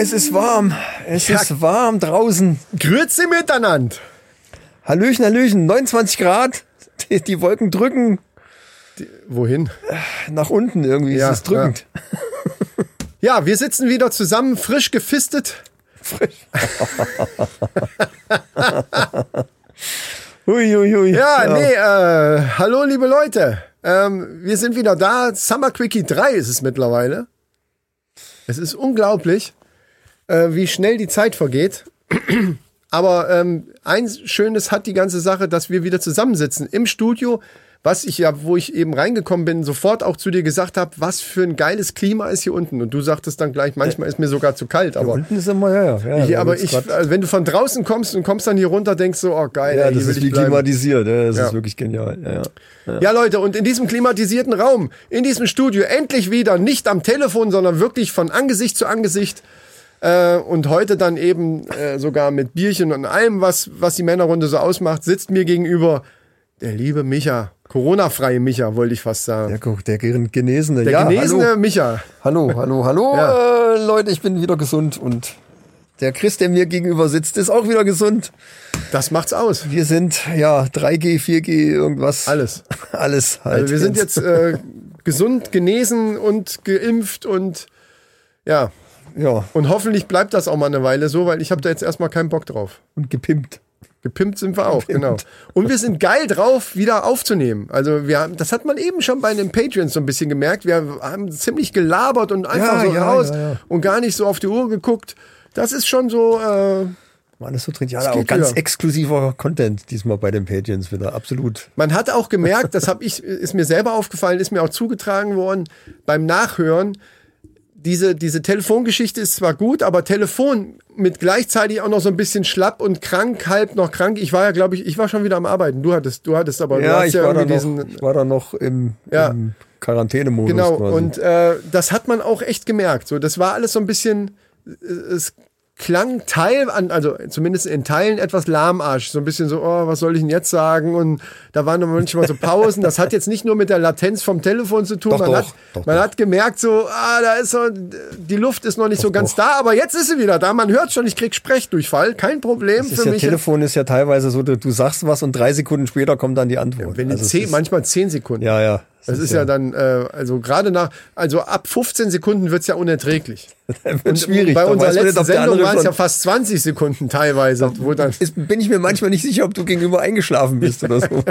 Es ist warm. Es Ja. ist warm draußen. Grüezi miteinander. Hallöchen, Hallöchen, 29 Grad. Die, die Wolken drücken Wohin? nach unten irgendwie. Ja, es ist drückend. Ja, wir sitzen wieder zusammen, frisch gefistet. Hui, hui, hui. Ja, nee, äh, hallo liebe Leute. Ähm, wir sind wieder da. Summer Quickie 3 ist es mittlerweile. Es ist unglaublich, äh, wie schnell die Zeit vergeht. Aber ähm, eins Schönes hat die ganze Sache, dass wir wieder zusammensitzen im Studio, was ich ja, wo ich eben reingekommen bin, sofort auch zu dir gesagt habe, was für ein geiles Klima ist hier unten. Und du sagtest dann gleich, manchmal ist mir sogar zu kalt. Aber, Unten ist immer, ja, ja. ja hier, aber ich, also wenn du von draußen kommst und kommst dann hier runter, denkst du, oh geil, ja, ey, das hier ist wie bleiben. klimatisiert. Ja, das Ja. ist wirklich genial. Ja, ja. Ja, Leute, und in diesem klimatisierten Raum, in diesem Studio, endlich wieder nicht am Telefon, sondern wirklich von Angesicht zu Angesicht. Äh, und heute dann eben äh, sogar mit Bierchen und allem, was, was die Männerrunde so ausmacht, sitzt mir gegenüber der liebe Micha. Corona-freie Micha, wollte ich fast sagen. Der, guck, der Genesene. Der ja, genesene Hallo, Micha. hallo, hallo. hallo Ja. äh, Leute, ich bin wieder gesund und der Chris, der mir gegenüber sitzt, ist auch wieder gesund. Das macht's aus. Wir sind, ja, 3G, 4G, irgendwas. Alles. Alles halt. Also wir sind jetzt äh, gesund, genesen und geimpft und ja. Ja, Und hoffentlich bleibt das auch mal eine Weile so, weil ich habe da jetzt erstmal keinen Bock drauf. und gepimpt. Gepimpt sind wir auch, genau. Und wir sind geil drauf, wieder aufzunehmen. Also wir haben, das hat man eben schon bei den Patreons so ein bisschen gemerkt. Wir haben ziemlich gelabert und einfach Ja, so ja, raus ja, und gar nicht so auf die Uhr geguckt. Das ist schon so, äh, War alles so drin. Ja, Es auch ganz wieder. exklusiver Content diesmal bei den Patreons wieder. Absolut. man hat auch gemerkt, das habe ich, ist mir selber aufgefallen, ist mir auch zugetragen worden beim Nachhören. Diese, diese Telefongeschichte ist zwar gut, aber Telefon mit gleichzeitig auch noch so ein bisschen schlapp und krank, halb noch krank. Ich war ja, glaube ich, ich war schon wieder am Arbeiten. Du hattest, du hattest aber du Ja, hast ich, ja war da irgendwie noch, diesen, ich war da noch im, Ja. im Quarantänemodus Genau, quasi. und äh, das hat man auch echt gemerkt. So, das war alles so ein bisschen, äh, es klang Teil an, also zumindest in Teilen etwas lahmarsch. So ein bisschen so, oh, was soll ich denn jetzt sagen? Und da waren manchmal so Pausen. Das hat jetzt nicht nur mit der Latenz vom Telefon zu tun. Doch, man doch, hat, doch, man hat gemerkt, so, ah, da ist so, die Luft ist noch nicht so ganz da, aber jetzt ist sie wieder da. Man hört schon, ich krieg Sprechdurchfall. Kein Problem das ist für ja, mich. Telefon ist ja teilweise so, du, du sagst was und drei Sekunden später kommt dann die Antwort. Wenn die Also zehn, manchmal zehn Sekunden. ja, ja. Das ist ja dann, äh, also gerade nach, also ab 15 Sekunden wird's ja unerträglich. wird schwierig. Bei unserer letzten Sendung waren es ja fast 20 Sekunden teilweise. Wo dann, ist, bin ich mir manchmal nicht sicher, ob du gegenüber eingeschlafen bist oder so.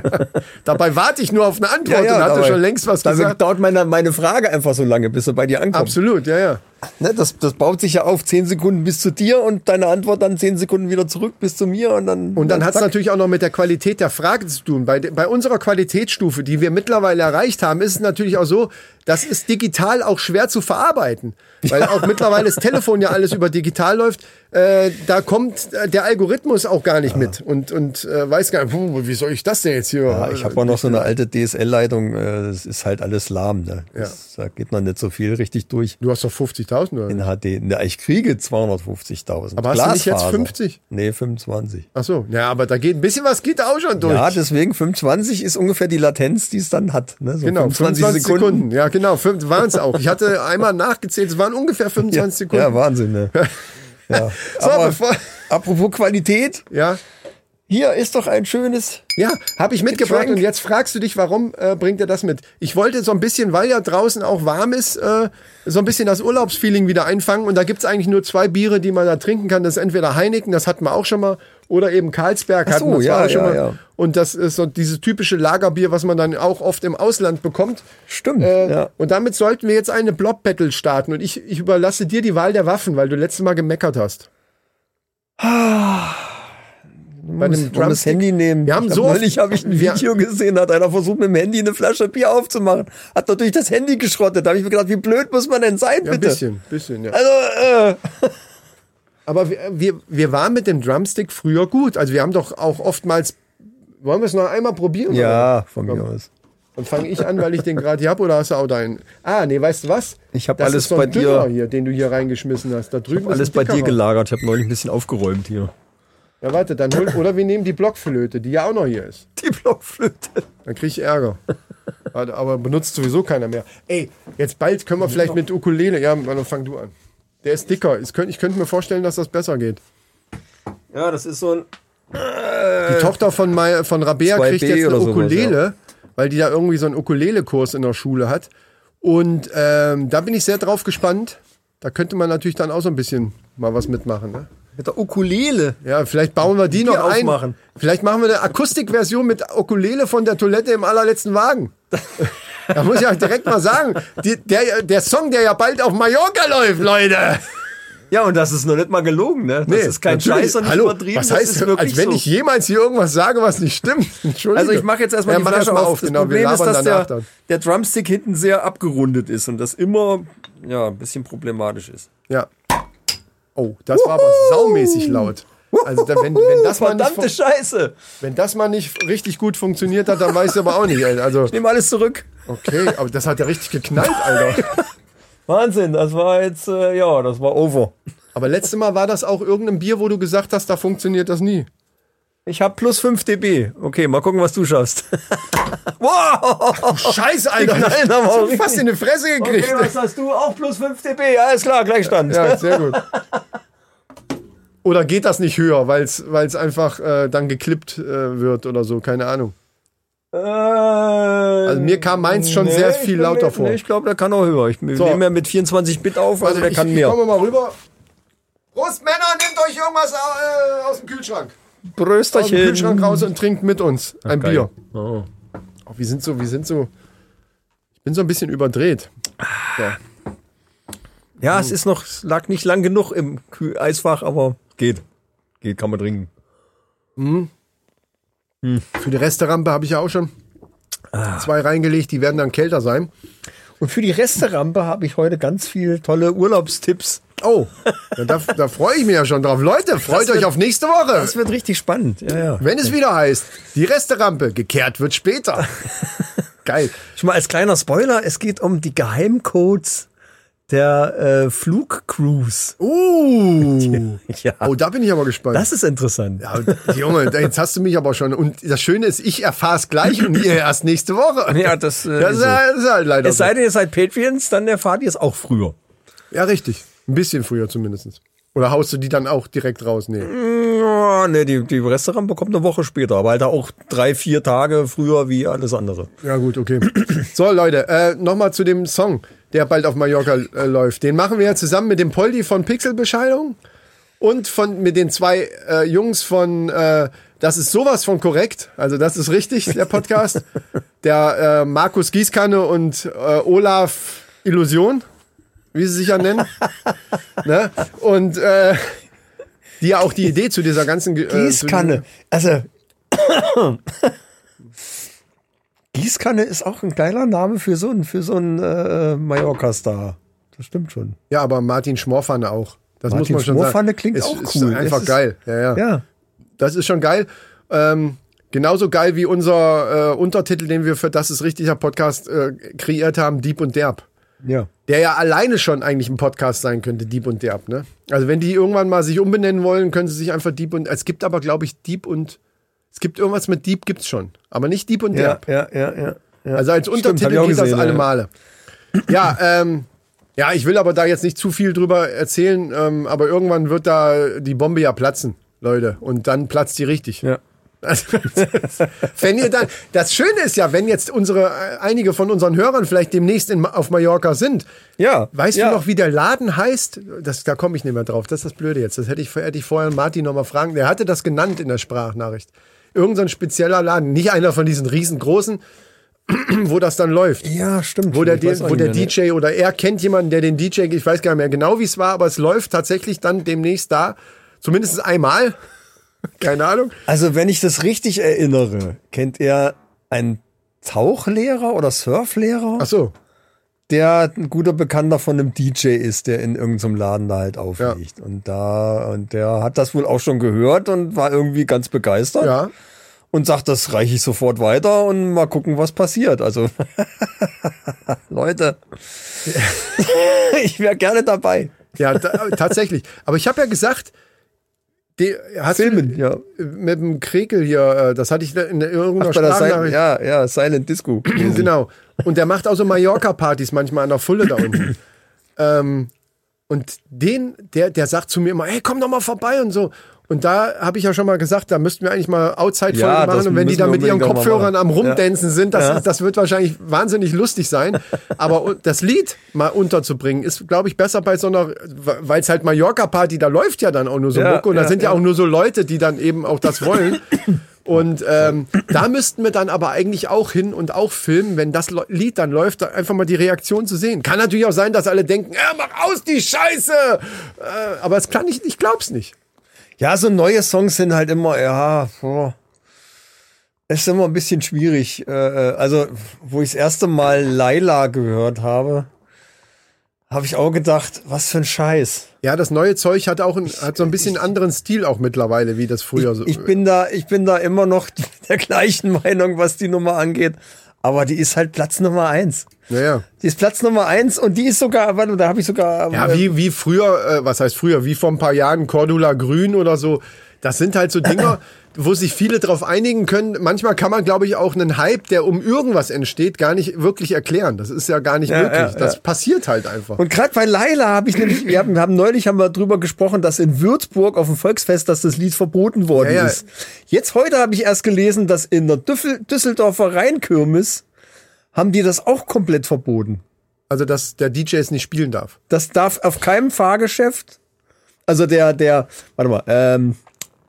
dabei warte ich nur auf eine Antwort und hatte dabei- schon längst was dabei gesagt. dauert meine, meine Frage einfach so lange, bis er bei dir ankommt. Absolut, ja, ja. Ne, das, das baut sich ja auf zehn Sekunden bis zu dir und deine Antwort dann zehn Sekunden wieder zurück bis zu mir und dann. Und dann hat es natürlich auch noch mit der Qualität der Frage zu tun. Bei, bei unserer Qualitätsstufe, die wir mittlerweile erreicht haben, ist es natürlich auch so, das ist digital auch schwer zu verarbeiten. Weil auch mittlerweile das Telefon ja alles über digital läuft. Äh, da kommt äh, der Algorithmus auch gar nicht mit und, und äh, weiß gar nicht, puh, wie soll ich das denn jetzt hier? Ja, ich habe auch noch so eine alte DSL-Leitung, äh, das ist halt alles lahm. Ne? Das, Da geht noch nicht so viel richtig durch. Du hast doch 50.000 oder? In HD. Ne, ich kriege 250.000. Aber hast du nicht jetzt Glasfaser. 50? Nee, 25. Ach so, ja, aber da geht ein bisschen was geht auch schon durch. Ja, deswegen 25 ist ungefähr die Latenz, die es dann hat. Ne? So Genau, 25 Sekunden. Ja, genau, waren es auch. Ich hatte einmal nachgezählt, es waren ungefähr 25 Sekunden. Ja, Wahnsinn. Ne? Ja. So, Aber bevor- apropos Qualität, ja, hier ist doch ein schönes. ja habe ich mitgebracht Getränk. und jetzt fragst du dich, warum äh, bringt er das mit? Ich wollte so ein bisschen, weil ja draußen auch warm ist, äh, so ein bisschen das Urlaubsfeeling wieder einfangen und da gibt's eigentlich nur zwei Biere, die man da trinken kann. Das ist entweder Heineken, das hatten wir auch schon mal, oder eben Karlsberg hatten so, ja, ja, mal. ja. Und das ist so dieses typische Lagerbier, was man dann auch oft im Ausland bekommt. Stimmt. Äh, ja. Und damit sollten wir jetzt eine Blob-Battle starten. Und ich, ich überlasse dir die Wahl der Waffen, weil du letztes Mal gemeckert hast. Bei muss, dem wir das Handy nehmen. Wir haben ich so neulich habe ich ein Video gesehen, hat einer versucht mit dem Handy eine Flasche Bier aufzumachen, hat natürlich das Handy geschrottet. Da habe ich mir gedacht, wie blöd muss man denn sein, Ja, ein bitte? bisschen, bisschen, ja. Also äh, Aber wir, wir, wir waren mit dem Drumstick früher gut. Also wir haben doch auch oftmals. Wollen wir es noch einmal probieren? ja, oder? von mir Komm. aus. Dann fange ich an, weil ich den gerade hier habe, oder hast du auch deinen? Ah, nee, weißt du was? Ich hab Das alles ist so bei dir- hier, den du hier reingeschmissen hast. Da drüben ist Alles bei dir gelagert. Ich habe neulich ein bisschen aufgeräumt hier. Ja, warte, dann hol, oder wir nehmen die Blockflöte, die ja auch noch hier ist. Die Blockflöte. Dann kriege ich Ärger. aber, aber benutzt sowieso keiner mehr. Ey, jetzt bald können wir vielleicht mit Ukulele. Ja, dann fang du an. Der ist dicker. Ich könnte, ich könnte mir vorstellen, dass das besser geht. Ja, das ist so ein. Die Tochter von, Mai, von Rabea 2B kriegt jetzt eine oder sowas, Ukulele, weil die da irgendwie so einen Ukulele-Kurs in der Schule hat. Und ähm, da bin ich sehr drauf gespannt. Da könnte man natürlich dann auch so ein bisschen mal was mitmachen. Ne? Mit der Ukulele. Ja, vielleicht bauen wir die noch Bier ein. aufmachen. Vielleicht machen wir eine Akustikversion mit Ukulele von der Toilette im allerletzten Wagen. da muss ich euch direkt mal sagen, die, der, der Song, der ja bald auf Mallorca läuft, Leute. Ja, und das ist noch nicht mal gelogen, ne? Das Nee, ist kein natürlich. Scheiß und nicht Hallo, übertrieben. was das heißt, ist wirklich als wenn so. ich jemals hier irgendwas sage, was nicht stimmt. Entschuldigung. Also ich mache jetzt erstmal ja, die Flasche erst mal auf. auf. Das Genau, wir Problem ist, dass der, dann. der Drumstick hinten sehr abgerundet ist und das immer ja, ein bisschen problematisch ist. Ja. Oh, das war aber saumäßig laut. Also wenn, wenn, das mal nicht, Verdammte fun- Scheiße. wenn das mal nicht richtig gut funktioniert hat, dann weiß ich aber auch nicht. Also Ich nehme alles zurück. okay, aber das hat ja richtig geknallt, Alter. Wahnsinn, das war jetzt, äh, ja, das war over. Aber letztes Mal war das auch irgendein Bier, wo du gesagt hast, da funktioniert das nie. Ich habe plus 5 dB. Okay, mal gucken, was du schaffst. wow! Scheiße, Alter. Die knallen aber auch Ich hab fast in die Fresse gekriegt. Okay, was hast du? Auch plus 5 dB. Alles klar, Gleichstand. Ja, sehr gut. Oder geht das nicht höher, weil es einfach äh, dann geklippt äh, wird oder so, keine Ahnung. also mir kam meins schon sehr viel lauter vor. Nee, ich glaube, der kann auch höher. Ich So. nehme ja mit 24 Bit auf, also, der ich, kann ich mehr. komme mal rüber. Prost, Männer, nehmt euch irgendwas äh, aus dem Kühlschrank. Aus dem Brösterchen. Kühlschrank raus und trinkt mit uns ein geil. Bier. Oh. Oh, wir sind so, wir sind so. Ich bin so ein bisschen überdreht. Ja, es ist noch, es lag nicht lang genug im Kühl Eisfach, aber geht. Geht, kann man trinken. Für die Resterampe habe ich ja auch schon Ah. zwei reingelegt, die werden dann kälter sein. Und für die Resterampe habe ich heute ganz viel tolle Urlaubstipps. Oh, da, da freue ich mich ja schon drauf. Leute, freut wird- euch auf nächste Woche. Das wird richtig spannend. Ja, ja. Wenn es wieder heißt, die Resterampe, gekehrt wird später. Geil. Schon mal als kleiner Spoiler, es geht um die Geheimcodes der äh, Flugcruise. Uh. Ja. Oh, da bin ich aber gespannt. Das ist interessant. ja, Junge, jetzt hast du mich aber schon. Und das Schöne ist, ich erfahre es gleich und ihr erst nächste Woche. Ja, das, äh, das, ist so. halt- ist halt leider Es sei denn, ihr seid Patreons, dann erfahrt ihr es auch früher. Ja, richtig. Ein bisschen früher zumindest. Oder haust du die dann auch direkt raus? Nee. Ja, ne, die, die Restaurant bekommt eine Woche später, aber halt auch drei, vier Tage früher wie alles andere. Ja, gut, okay. So, Leute, äh, nochmal zu dem Song, der bald auf Mallorca äh, läuft. Den machen wir ja zusammen mit dem Poldi von Pixelbescheidung und von, mit den zwei äh, Jungs von äh, Das ist sowas von korrekt. Also, das ist richtig, der Podcast. der äh, Markus Gießkanne und äh, Olaf Illusion, wie sie sich ja nennen. ne? Und äh, die ja auch die Idee zu dieser ganzen äh, Gießkanne. Also. Gießkanne ist auch ein geiler Name für so einen, für so einen äh, Mallorca-Star. Das stimmt schon. Ja, aber Martin Schmorpfanne auch. Das Martin muss man schon Schmorpfanne sagen. klingt es, auch ist cool. einfach Es ist- geil. Ja, ja, Ja. Das ist schon geil. Ähm, genauso geil wie unser äh, Untertitel, den wir für Das ist richtiger Podcast äh, kreiert haben, Dieb und Derb. Ja. Der ja alleine schon eigentlich ein Podcast sein könnte, Dieb und Derb. Ne? Also wenn die irgendwann mal sich umbenennen wollen, können sie sich einfach Dieb und... Es gibt aber, glaube ich, Dieb und... Es gibt irgendwas mit Dieb, gibt's schon. Aber nicht Dieb und Ja, Derb. ja, ja, ja. ja. Also als Stimmt, Untertitel geht das gesehen, alle ja. Male. Ja, ähm, ja, ich will aber da jetzt nicht zu viel drüber erzählen, ähm, aber irgendwann wird da die Bombe ja platzen, Leute. Und dann platzt die richtig. Ja. Also, wenn ihr dann, das Schöne ist ja, wenn jetzt unsere, äh, einige von unseren Hörern vielleicht demnächst in, auf Mallorca sind. Ja, Weißt ja. du noch, wie der Laden heißt? Das, da komme ich nicht mehr drauf. Das ist das Blöde jetzt. Das hätte ich, hätte ich vorher Martin noch mal fragen. Der hatte das genannt in der Sprachnachricht. Irgend so ein spezieller Laden. Nicht einer von diesen riesengroßen, wo das dann läuft. Ja, stimmt. Wo der, auch wo nicht der ne? DJ oder er kennt jemanden, der den DJ, ich weiß gar nicht mehr genau, wie es war, aber es läuft tatsächlich dann demnächst da. Zumindest einmal. Keine Ahnung. Also, wenn ich das richtig erinnere, kennt er einen Tauchlehrer oder Surflehrer, Ach so. Der ein guter Bekannter von einem DJ ist, der in irgendeinem Laden da halt auflegt. Und da, und der hat das wohl auch schon gehört und war irgendwie ganz begeistert. Ja. Und sagt, das reiche ich sofort weiter und mal gucken, was passiert. Also, Leute, ich wäre gerne dabei. Ja, ta tatsächlich. Aber ich habe ja gesagt, die, Filmen, du, ja. mit dem Krekel hier, äh, das hatte ich in irgendeiner Ach, Sprachnachricht. ja, ja, Silent Disco. Genau. Und der macht auch so Mallorca-Partys manchmal an der Fulle da unten. ähm, Und den, der, der sagt zu mir immer, hey, komm doch mal vorbei und so. Und da habe ich ja schon mal gesagt, da müssten wir eigentlich mal Outside-Folge Ja, machen. Und wenn die da mit ihren Kopfhörern am Rumdancen sind, das, Ja. das wird wahrscheinlich wahnsinnig lustig sein. Aber das Lied mal unterzubringen, ist, glaube ich, besser bei so einer, weil es halt Mallorca-Party, da läuft ja dann auch nur so Ja, Mucke. Und da ja, sind ja, ja. auch nur so Leute, die dann eben auch das wollen. Und ähm, da müssten wir dann aber eigentlich auch hin und auch filmen, wenn das Lied dann läuft, einfach mal die Reaktion zu sehen. Kann natürlich auch sein, dass alle denken, ja, mach aus die Scheiße. Äh, aber es kann ich, ich glaub's nicht. Ja, so neue Songs sind halt immer, ja, oh, ist immer ein bisschen schwierig. Äh, äh, also, wo ich das erste Mal Laila gehört habe, habe ich auch gedacht, was für ein Scheiß. Ja, das neue Zeug hat auch ein, hat so ein bisschen anderen Stil auch mittlerweile, wie das früher so. Ich bin da, ich bin da immer noch der gleichen Meinung, was die Nummer angeht. Aber die ist halt Platz Nummer eins. Naja. Die ist Platz Nummer eins und die ist sogar, warte, da habe ich sogar. Ja, äh, wie, wie früher, äh, was heißt früher, wie vor ein paar Jahren Cordula Grün oder so. Das sind halt so Dinger, wo sich viele drauf einigen können. Manchmal kann man, glaube ich, auch einen Hype, der um irgendwas entsteht, gar nicht wirklich erklären. Das ist ja gar nicht Ja, möglich. ja, das ja. passiert halt einfach. Und gerade bei Laila habe ich nämlich, wir haben, wir haben neulich haben wir drüber gesprochen, dass in Würzburg auf dem Volksfest, dass das Lied verboten worden Ja, ja. ist. Jetzt heute habe ich erst gelesen, dass in der Düffel, Düsseldorfer Rheinkirmes haben die das auch komplett verboten. Also, dass der DJ es nicht spielen darf. Das darf auf keinem Fahrgeschäft, also der, der, warte mal, ähm,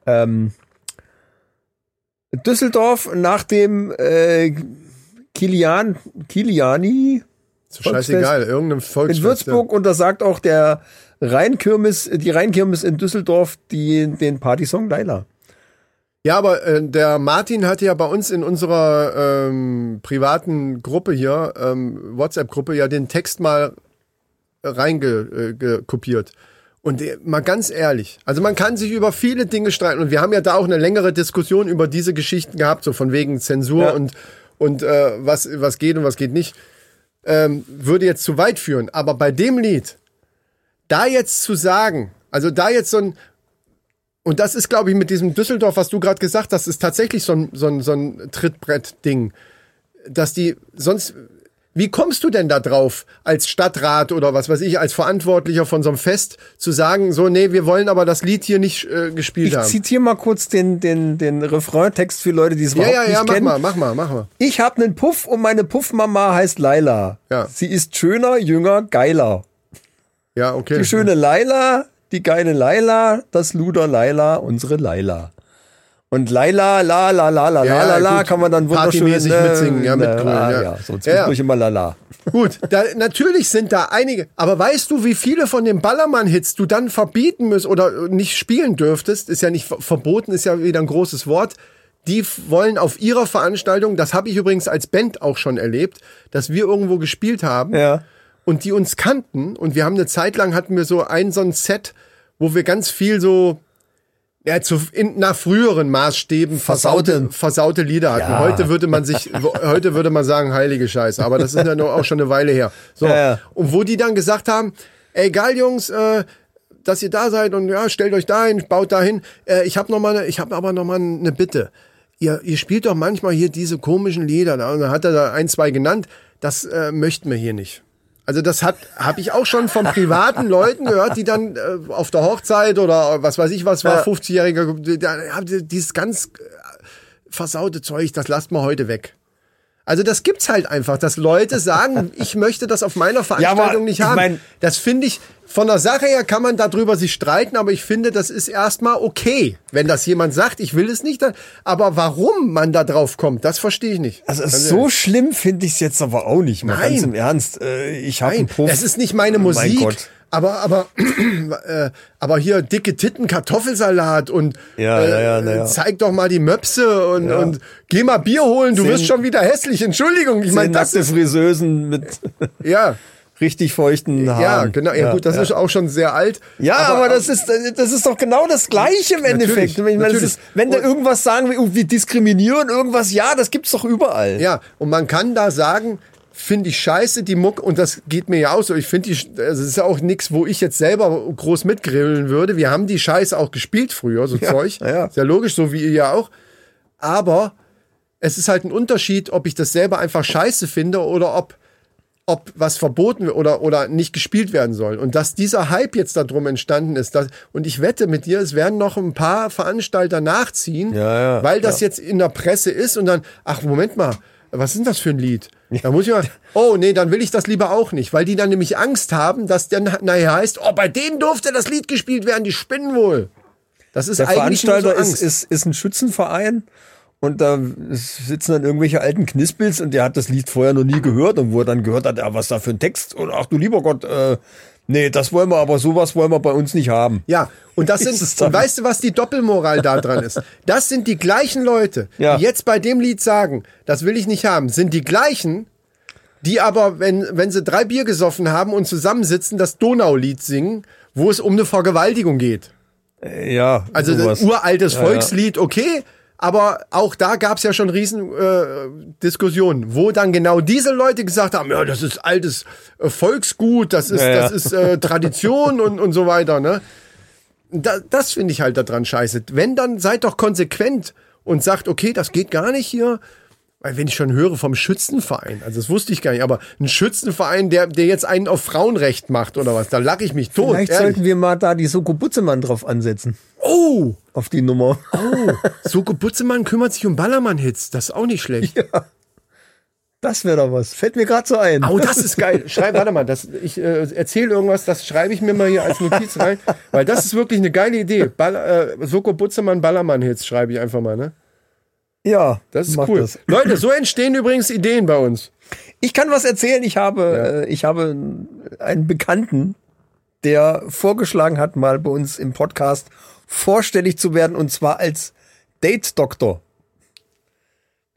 ähm, Düsseldorf nach dem äh, Kilian, Kiliani Ist scheißegal, irgendeinem Volksfest. in Würzburg und da sagt auch der Rheinkirmes, die Rheinkirmes in Düsseldorf die, den Partysong Laila. Ja, aber äh, der Martin hatte ja bei uns in unserer ähm, privaten Gruppe hier, ähm, WhatsApp-Gruppe, ja den Text mal reingekopiert. Äh, und äh, mal ganz ehrlich, also man kann sich über viele Dinge streiten und wir haben ja da auch eine längere Diskussion über diese Geschichten gehabt, so von wegen Zensur Ja. und, und äh, was, was geht und was geht nicht. Ähm, würde jetzt zu weit führen. Aber bei dem Lied, da jetzt zu sagen, also da jetzt so ein, und das ist, glaube ich, mit diesem Düsseldorf, was du gerade gesagt hast, ist tatsächlich so ein, so ein, so ein Trittbrett-Ding. Dass die sonst. Wie kommst du denn da drauf, als Stadtrat oder was weiß ich, als Verantwortlicher von so einem Fest, zu sagen, so, nee, wir wollen aber das Lied hier nicht äh, gespielt Ich haben? zitiere mal kurz den, den, den Refrain-Text für Leute, die es Ja, überhaupt ja, nicht ja, mach kennen. mal, mach mal, mach mal. Ich habe einen Puff und meine Puffmama heißt Laila. Ja. Sie ist schöner, jünger, geiler. Ja, okay. Die schöne Laila, die geile Laila, das Luder Laila, unsere Laila. Und Laila, la, la, la, la, Ja, la, la, la, gut. kann man dann wunderschön Partymäßig mitsingen, ja, mitgrölen, ah, ja. ja. Sonst Ja, ja. ich immer la, la. Gut, da, natürlich sind da einige, aber weißt du, wie viele von den Ballermann-Hits du dann verbieten musst oder nicht spielen dürftest? Ist ja nicht ver- verboten, ist ja wieder ein großes Wort. Die wollen auf ihrer Veranstaltung, das habe ich übrigens als Band auch schon erlebt, dass wir irgendwo gespielt haben Ja. Und die uns kannten und wir haben eine Zeit lang hatten wir so ein so ein Set, wo wir ganz viel so ja, zu, in, nach früheren Maßstäben versaute, Versaute. versaute Lieder hatten. Ja. Heute würde man sich, heute würde man sagen, heilige Scheiße. Aber das ist ja nur auch schon eine Weile her. So. Ja, ja. Und wo die dann gesagt haben, ey, geil, Jungs, äh, dass ihr da seid und ja, stellt euch da hin, baut da hin. Äh, ich habe noch mal, ich habe aber noch mal eine Bitte. Ihr, ihr spielt doch manchmal hier diese komischen Lieder. Da, und dann hat er da ein, zwei genannt. Das äh, möchten wir hier nicht. Also das hat habe ich auch schon von privaten Leuten gehört, die dann äh, auf der Hochzeit oder was weiß ich was war, Ja. 50-Jähriger, da habt ihr dieses ganz äh, versaute Zeug, das lasst mal heute weg. Also das gibt's halt einfach, dass Leute sagen, ich möchte das auf meiner Veranstaltung nicht ich haben. mein- das finde ich, von der Sache her kann man darüber sich streiten, aber ich finde, das ist erstmal okay, wenn das jemand sagt, ich will es nicht. Dann, aber warum man da drauf kommt, das verstehe ich nicht. Also so ehrlich. schlimm finde ich es jetzt aber auch nicht, mal Nein. ganz im Ernst. Äh, ich habe Nein, es ist nicht meine Mein Musik. Gott. Aber, aber, äh, aber hier dicke Titten, Kartoffelsalat und Ja, äh, ja, ja, ja. zeig doch mal die Möpse und, Ja. und geh mal Bier holen, du Zehn- wirst schon wieder hässlich. Entschuldigung, ich meine, das nackte Friseusen mit ja, richtig feuchten Haaren. ja, genau, ja, gut, das ist auch schon sehr alt. Ja, aber, das ist das ist doch genau das Gleiche im Endeffekt. Meine, ist, wenn da irgendwas sagen, wie, wie diskriminieren, irgendwas, ja, das gibt's doch überall. Ja, und man kann da sagen, finde ich scheiße, die Muck, und das geht mir ja auch so. Ich finde die, also es ist ja auch nichts, wo ich jetzt selber groß mitgrillen würde. Wir haben die Scheiße auch gespielt früher, so Zeug. ja, ja. Ist ja logisch, so wie ihr ja auch. Aber es ist halt ein Unterschied, ob ich das selber einfach scheiße finde oder ob, ob was verboten oder, oder nicht gespielt werden soll. Und dass dieser Hype jetzt darum entstanden ist, dass, und ich wette mit dir, es werden noch ein paar Veranstalter nachziehen, Ja, ja, weil das ja. jetzt in der Presse ist und dann, ach, Moment mal, was ist denn das für ein Lied? Da muss ich mal, oh nee, dann will ich das lieber auch nicht, weil die dann nämlich Angst haben, dass dann nachher heißt, oh, bei denen durfte das Lied gespielt werden, die spinnen wohl. Das ist Der eigentlich so Veranstalter Angst. ist, ist, ist ein Schützenverein und da sitzen dann irgendwelche alten Knispels und der hat das Lied vorher noch nie gehört und wo er dann gehört hat, ja, was da für ein Text und ach du lieber Gott, äh, nee, das wollen wir, aber sowas wollen wir bei uns nicht haben. Ja, und das sind, und weißt du, was die Doppelmoral da dran ist? Das sind die gleichen Leute, Ja. die jetzt bei dem Lied sagen, das will ich nicht haben, sind die gleichen, die aber, wenn, wenn sie drei Bier gesoffen haben und zusammensitzen, das Donaulied singen, wo es um eine Vergewaltigung geht. Ja, Also sowas. ein uraltes Ja, Volkslied, okay, aber auch da gab es ja schon riesen äh, Diskussionen, wo dann genau diese Leute gesagt haben, ja, das ist altes äh, Volksgut, das ist, Ja, ja. das ist äh, Tradition und, und so weiter, ne? Da, das finde ich halt daran scheiße. Wenn, dann seid doch konsequent und sagt, okay, das geht gar nicht hier. Weil wenn ich schon höre vom Schützenverein, also das wusste ich gar nicht, aber ein Schützenverein, der, der jetzt einen auf Frauenrecht macht oder was, da lache ich mich tot. Vielleicht ehrlich. sollten wir mal da die Soko Butzemann drauf ansetzen. Oh! Auf die Nummer. Oh, Soko Butzemann kümmert sich um Ballermann-Hits. Das ist auch nicht schlecht. Das wäre doch was. Fällt mir gerade so ein. Oh, das ist geil. Schreib, warte mal, das, ich äh, erzähle irgendwas, das schreibe ich mir mal hier als Notiz rein, weil das ist wirklich eine geile Idee. Ball, äh, Soko Butzemann Ballermann-Hits schreibe ich einfach mal, ne? Ja, Das ist cool. das. Leute, so entstehen übrigens Ideen bei uns. Ich kann was erzählen. Ich habe, äh, ich habe einen Bekannten, der vorgeschlagen hat, mal bei uns im Podcast vorstellig zu werden und zwar als Date-Doktor.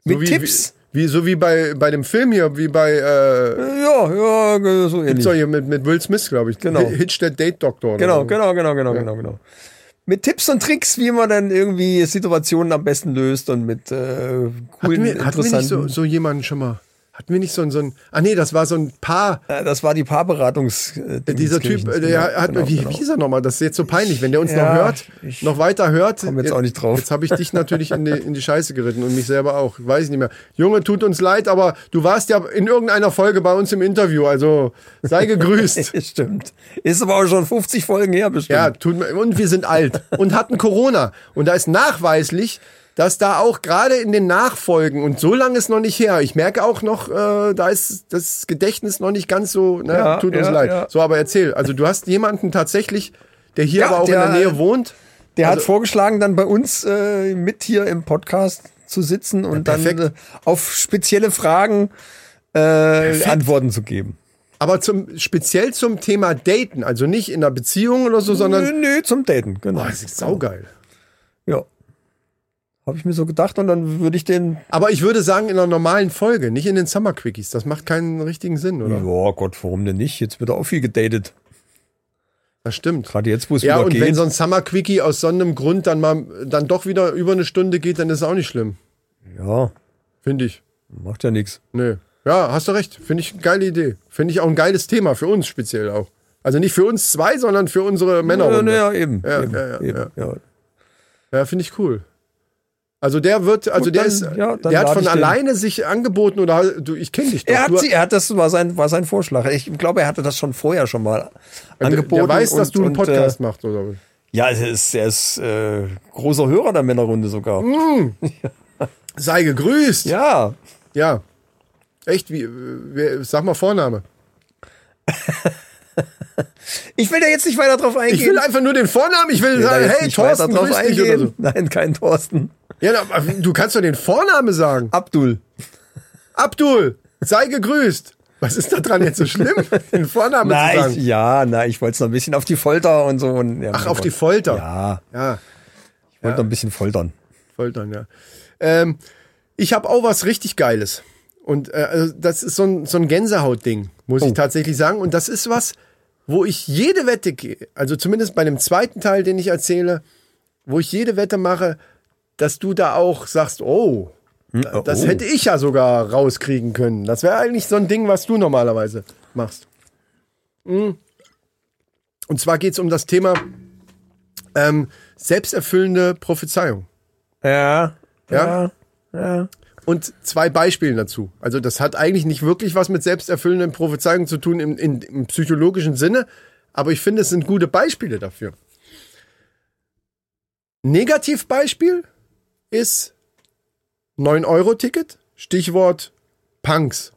Mit so wie, Tipps. Wie, wie, so wie bei, bei dem Film hier, wie bei, äh, Ja, ja, so ähnlich. so hier mit, mit Will Smith, glaube ich. Genau. Hitch der Date Doctor. Genau, so. genau, genau, genau, genau, genau. Mit Tipps und Tricks, wie man dann irgendwie Situationen am besten löst und mit äh, Hatten coolen, wir, hatten wir nicht interessanten. so, so jemanden schon mal? Hatten wir nicht so ein, so ein, ah nee, das war so ein Paar, Äh, das war die Paarberatungs. Äh, Dieser Typ, äh, der genau, hat, genau, wie, genau. wie hieß er nochmal? Das ist jetzt so peinlich, wenn der uns Ja, noch hört, ich noch weiter hört. komm jetzt auch nicht drauf. Jetzt habe ich dich natürlich in die, in die Scheiße geritten und mich selber auch. Weiß ich nicht mehr. Junge, tut uns leid, aber du warst ja in irgendeiner Folge bei uns im Interview, also sei gegrüßt. Stimmt. Ist aber auch schon 50 Folgen her bestimmt. ja, tut und wir sind alt und hatten Corona. Und da ist nachweislich, dass da auch gerade in den Nachfolgen, und so lange ist noch nicht her, ich merke auch noch, äh, da ist das Gedächtnis noch nicht ganz so, ne, Ja, tut uns ja, leid. ja. So, aber erzähl, also du hast jemanden tatsächlich, der hier aber auch der- in der Nähe wohnt. Der hat Also- vorgeschlagen, dann bei uns äh, mit hier im Podcast zu sitzen und dann äh, auf spezielle Fragen äh, Antworten zu geben. Aber zum, speziell zum Thema Daten, also nicht in einer Beziehung oder so, sondern, Nö, nö, zum Daten, genau. oh, das ist saugeil. Ja. Habe ich mir so gedacht und dann würde ich den. Aber ich würde sagen, in einer normalen Folge, nicht in den Summer Quickies. Das macht keinen richtigen Sinn, oder? Ja, Gott, warum denn nicht? Jetzt wird auch viel gedatet. Das stimmt. Gerade jetzt, wo es Ja, wieder und geht. wenn so ein Summer Quickie aus so einem Grund dann mal dann doch wieder über eine Stunde geht, dann ist es auch nicht schlimm. ja, Finde ich. macht ja nichts. Nö. Ja, hast du recht. Finde ich eine geile Idee. Finde ich auch ein geiles Thema für uns speziell auch. Also nicht für uns zwei, sondern für unsere Männer. Ja, ja, eben. Ja, eben, ja, ja, eben, ja. ja. Ja, finde ich cool. Also der wird, also Gut, der dann- ist, ja, der hat von ich den. alleine sich angeboten oder du, ich kenne dich doch. Er hat sie, er hat das war sein, war sein Vorschlag. Ich glaube, er hatte das schon vorher schon mal angeboten. der weiß, dass und- du einen und, Podcast machst oder? Äh, ja, er ist, er ist äh, großer Hörer der Männerrunde sogar. Sei gegrüßt. Ja, Ja. Echt, wie, wer, sag mal Vorname. ich will da jetzt nicht weiter drauf eingehen. Ich will einfach nur den Vornamen, ich will will sagen, hey, Thorsten, grüß dich oder eingehen. so. Nein, kein Thorsten. Ja, du kannst doch den Vornamen sagen. Abdul. Abdul, sei gegrüßt. Was ist da dran jetzt so schlimm, den Vornamen zu Nein, sagen? ich, ja, na, ich wollte es noch ein bisschen auf die Folter und so. Und, ja, Ach, auf die Gott. Folter. Ja, Ja, ich wollte noch ein bisschen foltern. Foltern, ja. Ähm, ich habe auch was richtig Geiles. Und äh, also das ist so ein, so ein Gänsehautding, muss ich Oh. tatsächlich sagen. Und das ist was, wo ich jede Wette gehe, also zumindest bei dem zweiten Teil, den ich erzähle, wo ich jede Wette mache, dass du da auch sagst, oh, das oh. hätte ich ja sogar rauskriegen können. Das wäre eigentlich so ein Ding, was du normalerweise machst. Mm. Und zwar geht es um das Thema ähm, selbsterfüllende Prophezeiung. Ja, Ja? ja, ja. und zwei Beispielen dazu. Also das hat eigentlich nicht wirklich was mit selbsterfüllenden Prophezeiungen zu tun im, in, im psychologischen Sinne, aber ich finde, es sind gute Beispiele dafür. Negativbeispiel ist 9-Euro-Ticket, Stichwort Punks.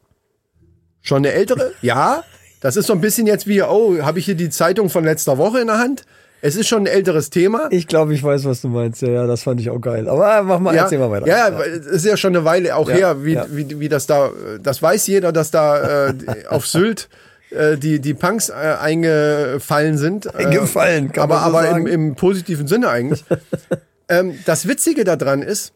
Schon eine ältere? Ja, das ist so ein bisschen jetzt wie, oh, habe ich hier die Zeitung von letzter Woche in der Hand? Es ist schon ein älteres Thema. Ich glaube, ich weiß, was du meinst. Ja, ja, das fand ich auch geil. Aber mach mal, ja, erzähl mal weiter. Ja, ja, es ist ja schon eine Weile auch Ja, her, wie, ja. wie, wie das da, das weiß jeder, dass da äh, auf Sylt äh, die, die Punks äh, eingefallen sind. Äh, Eingefallen, kann aber man so aber im, sagen. im positiven Sinne eigentlich. ähm, das Witzige daran ist,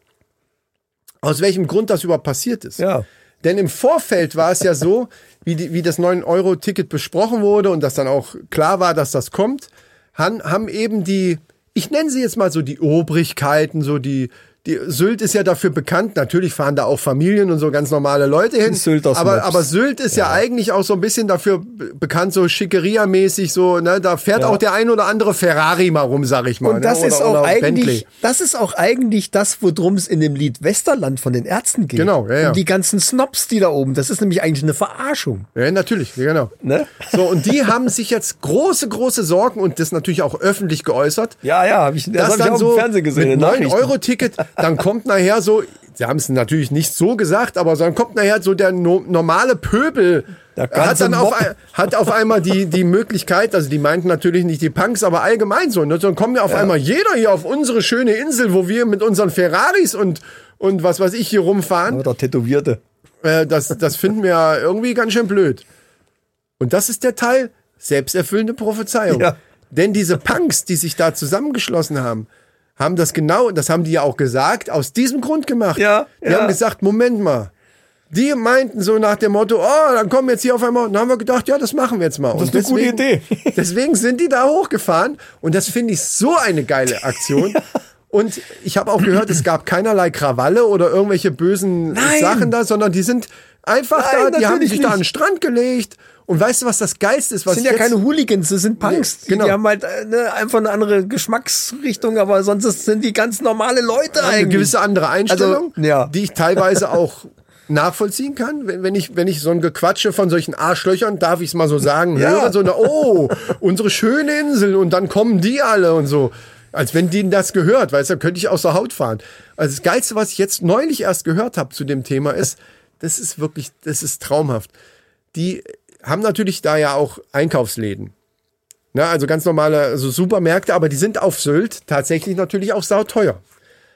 aus welchem Grund das überhaupt passiert ist. Ja. Denn im Vorfeld war es ja so, wie, die, wie das 9-Euro-Ticket besprochen wurde und dass dann auch klar war, dass das kommt, han, haben eben die, ich nenne sie jetzt mal so die Obrigkeiten, so die, die Sylt ist ja dafür bekannt. Natürlich fahren da auch Familien und so ganz normale Leute hin. Aber, aber Sylt ist ja. ja. eigentlich auch so ein bisschen dafür bekannt, so Schickeria-mäßig, so, ne, da fährt ja. auch der ein oder andere Ferrari mal rum, sag ich mal. Und ne? das ne? oder, ist auch eigentlich, Bentley. das ist auch eigentlich das, worum es in dem Lied Westerland von den Ärzten geht. Genau, ja, ja. Und die ganzen Snobs, die da oben, das ist nämlich eigentlich eine Verarschung. Ja, natürlich, genau. Ne? So, und die haben sich jetzt große, große Sorgen und das natürlich auch öffentlich geäußert. Ja, ja, habe ich, das, hab ich auch so im Fernsehen gesehen. Mit 9-Euro-Ticket dann kommt nachher so, sie haben es natürlich nicht so gesagt, aber dann kommt nachher so der no normale Pöbel. Der Hat dann auf, hat auf einmal die, die Möglichkeit, also die meinten natürlich nicht die Punks, aber allgemein so. Ne? Dann kommen ja auf einmal jeder hier auf unsere schöne Insel, wo wir mit unseren Ferraris und, und was weiß ich hier rumfahren. Oder Tätowierte. Äh, das, das finden wir ja irgendwie ganz schön blöd. Und das ist der Teil selbsterfüllende Prophezeiung. Ja. Denn diese Punks, die sich da zusammengeschlossen haben, haben das genau, das haben die ja auch gesagt, aus diesem Grund gemacht. Ja, Die ja. haben gesagt, Moment mal. Die meinten so nach dem Motto, oh, dann kommen jetzt hier auf einmal, dann haben wir gedacht, ja, das machen wir jetzt mal. Das ist eine gute Idee. deswegen sind die da hochgefahren und das finde ich so eine geile Aktion. Und ich habe auch gehört, es gab keinerlei Krawalle oder irgendwelche bösen Nein. Sachen da, sondern die sind einfach Nein, da, die haben sich da an den nicht. Strand gelegt. Und weißt du, was das Geilste ist? Was Das sind ja keine Hooligans, das sind Punks. Nee, genau. Die, die haben halt äh, ne, einfach eine andere Geschmacksrichtung, aber sonst sind die ganz normale Leute eine eigentlich. gewisse andere Einstellung, Also, ja. die ich teilweise auch nachvollziehen kann, wenn, wenn ich wenn ich so ein Gequatsche von solchen Arschlöchern, darf ich es mal so sagen, Ja. höre, so eine, oh, unsere schöne Insel und dann kommen die alle und so. Als wenn denen das gehört, weißt du, dann könnte ich aus der Haut fahren. Also das Geilste, was ich jetzt neulich erst gehört habe zu dem Thema ist, das ist wirklich, das ist traumhaft. Die haben natürlich da ja auch Einkaufsläden. Na, also ganz normale also Supermärkte, aber die sind auf Sylt tatsächlich natürlich auch sauteuer.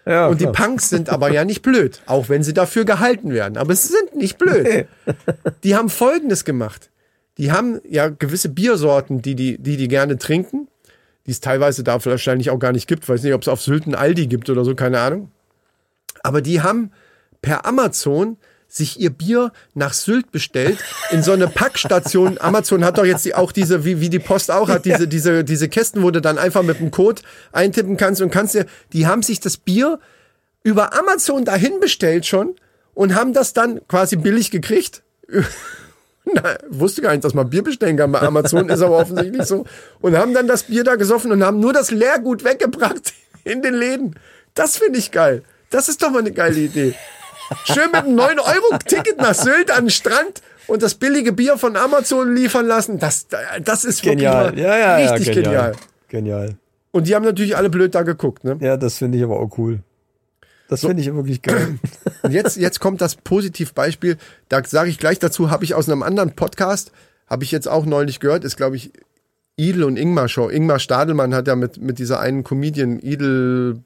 ja, Und die klar. Punks sind aber ja nicht blöd, auch wenn sie dafür gehalten werden. Aber sie sind nicht blöd. Die haben Folgendes gemacht. Die haben ja gewisse Biersorten, die die, die, die gerne trinken, die es teilweise da wahrscheinlich auch gar nicht gibt. Weiß nicht, ob es auf Sylt ein Aldi gibt oder so, keine Ahnung. Aber die haben per Amazon sich ihr Bier nach Sylt bestellt in so eine Packstation. Amazon hat doch jetzt die, auch diese, wie, wie die Post auch hat, diese, diese, diese Kästen, wo du dann einfach mit dem Code eintippen kannst und kannst dir, die haben sich das Bier über Amazon dahin bestellt schon und haben das dann quasi billig gekriegt. Na, wusste gar nicht, dass man Bier bestellen kann bei Amazon, ist aber offensichtlich so. Und haben dann das Bier da gesoffen und haben nur das Leergut weggebracht in den Läden. Das finde ich geil. Das ist doch mal eine geile Idee. Schön mit einem 9-Euro-Ticket nach Sylt an den Strand und das billige Bier von Amazon liefern lassen. Das, das ist Genial. wirklich Ja, mal ja, ja, richtig genial. Genial. Und die haben natürlich alle blöd da geguckt. Ne? Ja, das finde ich aber auch cool. Das finde ich wirklich geil. Und jetzt, jetzt kommt das Positivbeispiel. Da sage ich gleich dazu, habe ich aus einem anderen Podcast, habe ich jetzt auch neulich gehört, ist glaube ich Idel und Ingmar Show. Ingmar Stadelmann hat ja mit, mit dieser einen Comedian Idel,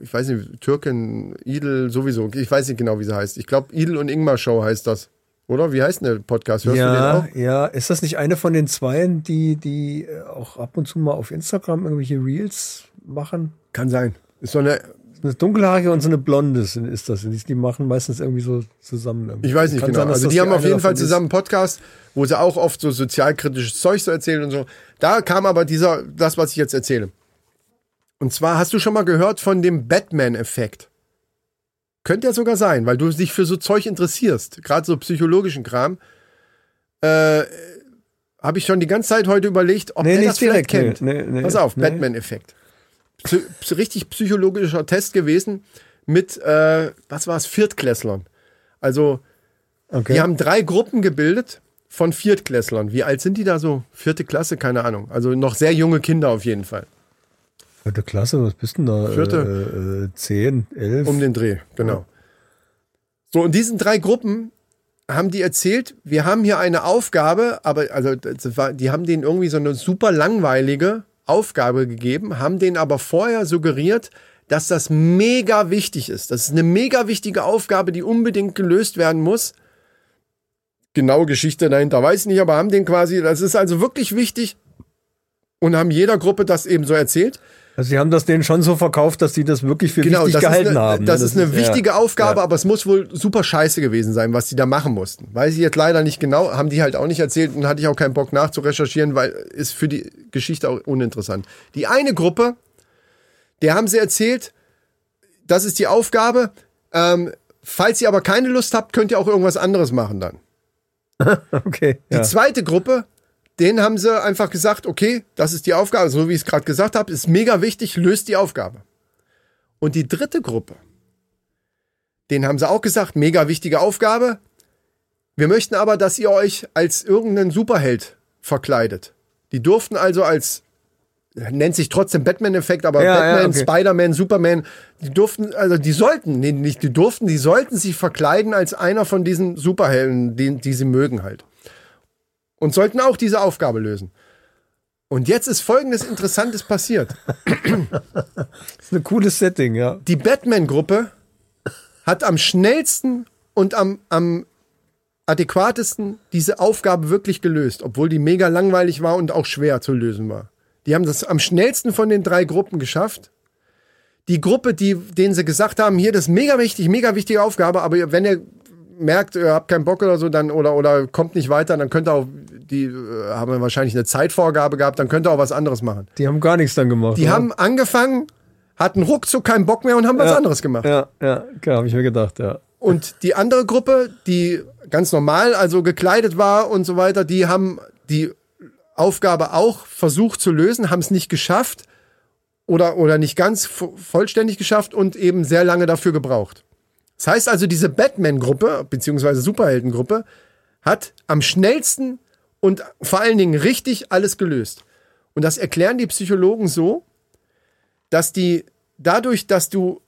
ich weiß nicht, Türken, Idel sowieso, ich weiß nicht genau, wie sie heißt. Ich glaube, Idel und Ingmar Show heißt das. Oder? Wie heißt denn der Podcast? Hörst du den ja, auch? ja. Ist das nicht eine von den Zweien, die, die äh, auch ab und zu mal auf Instagram irgendwelche Reels machen? Kann sein. Ist so eine, Eine dunkelhaarige und so eine blonde ist das. Die die machen meistens irgendwie so zusammen. irgendwie. Ich weiß nicht Kann genau. sein, also das die haben auf jeden Fall zusammen einen Podcast, wo sie auch oft so sozialkritisches Zeug so erzählen und so. Da kam aber dieser, das, was ich jetzt erzähle. Und zwar hast du schon mal gehört von dem Batman-Effekt. Könnte ja sogar sein, weil du dich für so Zeug interessierst, gerade so psychologischen Kram. Äh, Habe ich schon die ganze Zeit heute überlegt, ob Nee, der nicht das vielleicht direkt, kennt. nee, nee. Pass auf. Batman-Effekt. Psy- richtig psychologischer Test gewesen. mit, äh, was war es, Viertklässlern. Also, Okay. die haben drei Gruppen gebildet von Viertklässlern. Wie alt sind die da so? Vierte Klasse? Keine Ahnung. Also noch sehr junge Kinder auf jeden Fall. Vierte Klasse, was bist denn da? Vierte. Äh, äh, zehn, elf. Um den Dreh, genau. So, in diesen drei Gruppen haben die erzählt, wir haben hier eine Aufgabe, aber also war, die haben denen irgendwie so eine super langweilige Aufgabe gegeben, haben denen aber vorher suggeriert, dass das mega wichtig ist. Das ist eine mega wichtige Aufgabe, die unbedingt gelöst werden muss. Genaue Geschichte dahinter weiß ich nicht, aber haben den quasi, das ist also wirklich wichtig und haben jeder Gruppe das eben so erzählt. Also sie haben das denen schon so verkauft, dass sie das wirklich für Genau, wichtig das, ist gehalten eine, haben. ne? das, ist eine wichtige ja, Aufgabe, ja. aber es muss wohl super scheiße gewesen sein, was die da machen mussten. Weiß ich jetzt leider nicht genau, haben die halt auch nicht erzählt und hatte ich auch keinen Bock nachzurecherchieren, weil ist für die Geschichte auch uninteressant. Die eine Gruppe, der haben sie erzählt, das ist die Aufgabe. Ähm, falls ihr aber keine Lust habt, könnt ihr auch irgendwas anderes machen dann. Okay. Die Ja. zweite Gruppe, denen haben sie einfach gesagt, okay, das ist die Aufgabe, so wie ich es gerade gesagt habe, ist mega wichtig, löst die Aufgabe. Und die dritte Gruppe, denen haben sie auch gesagt, mega wichtige Aufgabe. Wir möchten aber, dass ihr euch als irgendeinen Superheld verkleidet. Die durften also als nennt sich trotzdem Batman-Effekt, aber Ja, ja, Batman, okay. Spider-Man, Superman, die durften, also die sollten, nee, nicht die durften, die sollten sich verkleiden als einer von diesen Superhelden, die, die sie mögen halt. Und sollten auch diese Aufgabe lösen. Und jetzt ist folgendes Interessantes passiert. Das ist ein cooles Setting, ja. Die Batman-Gruppe hat am schnellsten und am, am adäquatesten diese Aufgabe wirklich gelöst, obwohl die mega langweilig war und auch schwer zu lösen war. Die haben das am schnellsten von den drei Gruppen geschafft. Die Gruppe, die, denen sie gesagt haben, hier, das ist mega wichtig, mega wichtige Aufgabe, aber wenn ihr merkt, ihr habt keinen Bock oder so, dann oder oder kommt nicht weiter, dann könnt ihr auch, die äh, haben wahrscheinlich eine Zeitvorgabe gehabt, dann könnt ihr auch was anderes machen. Die haben gar nichts dann gemacht. Die oder? haben angefangen, hatten ruckzuck keinen Bock mehr und haben was anderes gemacht. Ja, ja, klar, habe ich mir gedacht, ja. Und die andere Gruppe, die ganz normal, also gekleidet war und so weiter, die haben die Aufgabe auch versucht zu lösen, haben es nicht geschafft oder, oder nicht ganz vo- vollständig geschafft und eben sehr lange dafür gebraucht. Das heißt also, diese Batman-Gruppe, beziehungsweise Superhelden-Gruppe, hat am schnellsten und vor allen Dingen richtig alles gelöst. Und das erklären die Psychologen so, dass die dadurch, dass du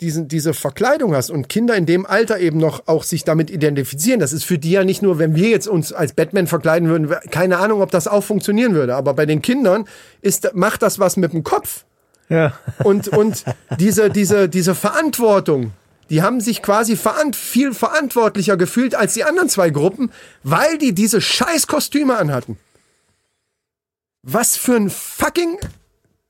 diesen, diese Verkleidung hast und Kinder in dem Alter eben noch auch sich damit identifizieren, das ist für die ja nicht nur, wenn wir jetzt uns als Batman verkleiden würden, keine Ahnung, ob das auch funktionieren würde, aber bei den Kindern ist, macht das was mit dem Kopf. Ja. Und, und diese, diese, diese Verantwortung, die haben sich quasi verant viel verantwortlicher gefühlt als die anderen zwei Gruppen, weil die diese scheiß Kostüme anhatten. Was für ein fucking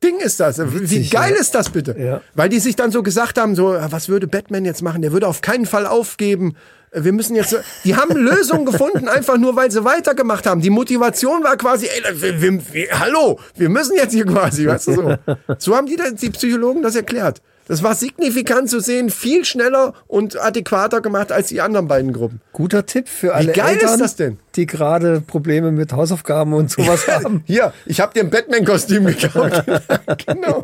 Ding ist das? Wie Witzig, geil ja. ist das bitte? Ja. Weil die sich dann so gesagt haben, so, was würde Batman jetzt machen? Der würde auf keinen Fall aufgeben. Wir müssen jetzt, die haben Lösungen gefunden, einfach nur, weil sie weitergemacht haben. Die Motivation war quasi, ey, wir, wir, wir, hallo, wir müssen jetzt hier quasi, weißt du so. So haben die, die Psychologen das erklärt. Das war signifikant zu sehen, viel schneller und adäquater gemacht als die anderen beiden Gruppen. Guter Tipp für alle geil ist Eltern, das denn? die gerade Probleme mit Hausaufgaben und sowas haben. Hier, ich habe dir ein Batman-Kostüm gekauft. genau.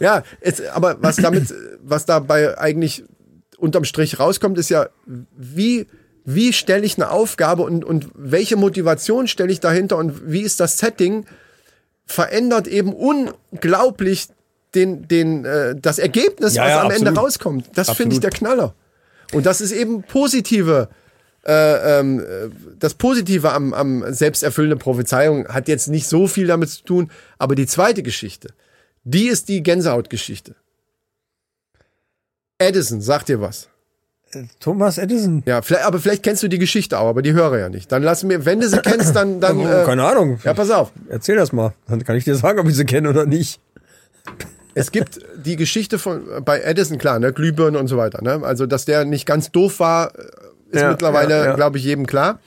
Ja, es, aber was damit, was dabei eigentlich unterm Strich rauskommt, ist ja, wie, wie stelle ich eine Aufgabe und, und welche Motivation stelle ich dahinter und wie ist das Setting, verändert eben unglaublich den, den, äh, das Ergebnis, Ja, was ja, am Ende absolut. rauskommt. Das finde ich der Knaller. Und das ist eben positive, äh, ähm, äh, das Positive am, am selbsterfüllende Prophezeiung hat jetzt nicht so viel damit zu tun, aber die zweite Geschichte, die ist die Gänsehautgeschichte. Edison, sagt dir was? Thomas Edison. Ja, vielleicht, aber vielleicht kennst du die Geschichte auch, aber die höre ja nicht. Dann lass mir, wenn du sie kennst, dann, dann äh, Keine Ahnung. ja, pass auf. Erzähl das mal. Dann kann ich dir sagen, ob ich sie kenne oder nicht. Es gibt die Geschichte von bei Edison, klar, ne, Glühbirne und so weiter. Ne? Also, dass der nicht ganz doof war, äh, ist Ja, mittlerweile, ja, ja. glaube ich, jedem klar.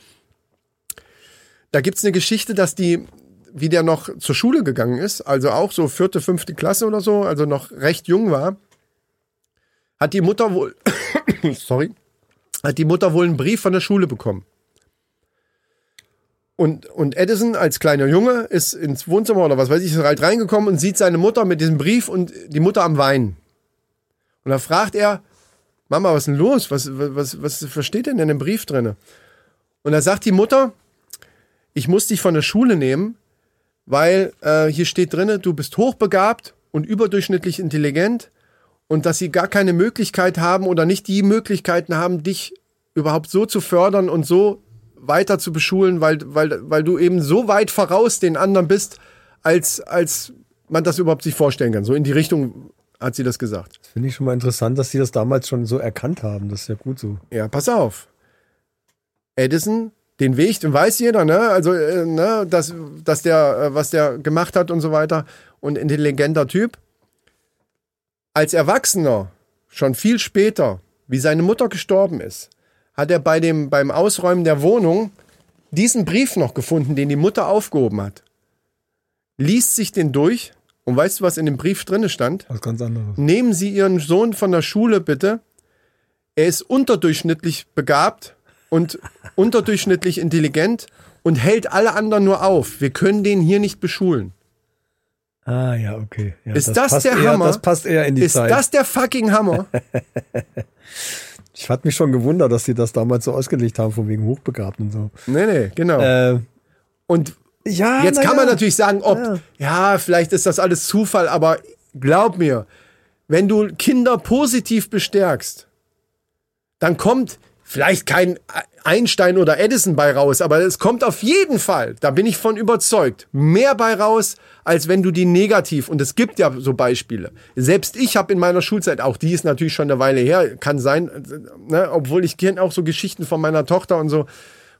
Da gibt's eine Geschichte, dass die, wie der noch zur Schule gegangen ist, also auch so vierte, fünfte Klasse oder so, also noch recht jung war, hat die Mutter wohl, sorry, hat die Mutter wohl einen Brief von der Schule bekommen. Und, und Edison als kleiner Junge ist ins Wohnzimmer oder was weiß ich, ist halt reingekommen und sieht seine Mutter mit diesem Brief und die Mutter am Weinen. Und da fragt er, Mama, was ist denn los? Was, was, was, was steht denn in dem Brief drin? Und da sagt die Mutter, ich muss dich von der Schule nehmen, weil äh, hier steht drin, du bist hochbegabt und überdurchschnittlich intelligent und dass sie gar keine Möglichkeit haben oder nicht die Möglichkeiten haben, dich überhaupt so zu fördern und so weiter zu beschulen, weil, weil, weil du eben so weit voraus den anderen bist, als, als man das überhaupt sich vorstellen kann. So in die Richtung hat sie das gesagt. Das finde ich schon mal interessant, dass sie das damals schon so erkannt haben. Das ist ja gut so. Ja, pass auf. Edison, den Weg, den weiß jeder, ne? Also, äh, ne, dass, dass der, äh, was der gemacht hat und so weiter. Und intelligenter Typ. Als Erwachsener, schon viel später, wie seine Mutter gestorben ist, hat er bei dem, beim Ausräumen der Wohnung diesen Brief noch gefunden, den die Mutter aufgehoben hat. Liest sich den durch und weißt du, was in dem Brief drinne stand? Was ganz anderes. Nehmen Sie Ihren Sohn von der Schule bitte. Er ist unterdurchschnittlich begabt und unterdurchschnittlich intelligent und hält alle anderen nur auf. Wir können den hier nicht beschulen. Ah, ja, okay. Ja, Ist das passt der eher, Hammer? Das passt eher in die Ist Zeit. das der fucking Hammer? ich hatte mich schon gewundert, dass die das damals so ausgelegt haben, von wegen hochbegabt und so. nee, nee, genau. Äh, und ja, Jetzt kann man ja. natürlich sagen, ob, Ja. ja. vielleicht ist das alles Zufall, aber glaub mir, wenn du Kinder positiv bestärkst, dann kommt vielleicht kein Einstein oder Edison bei raus, aber es kommt auf jeden Fall, da bin ich von überzeugt, mehr bei raus, als wenn du die negativ, und es gibt ja so Beispiele. Selbst ich habe in meiner Schulzeit, auch die ist natürlich schon eine Weile her, kann sein, ne, obwohl ich kenne auch so Geschichten von meiner Tochter und so,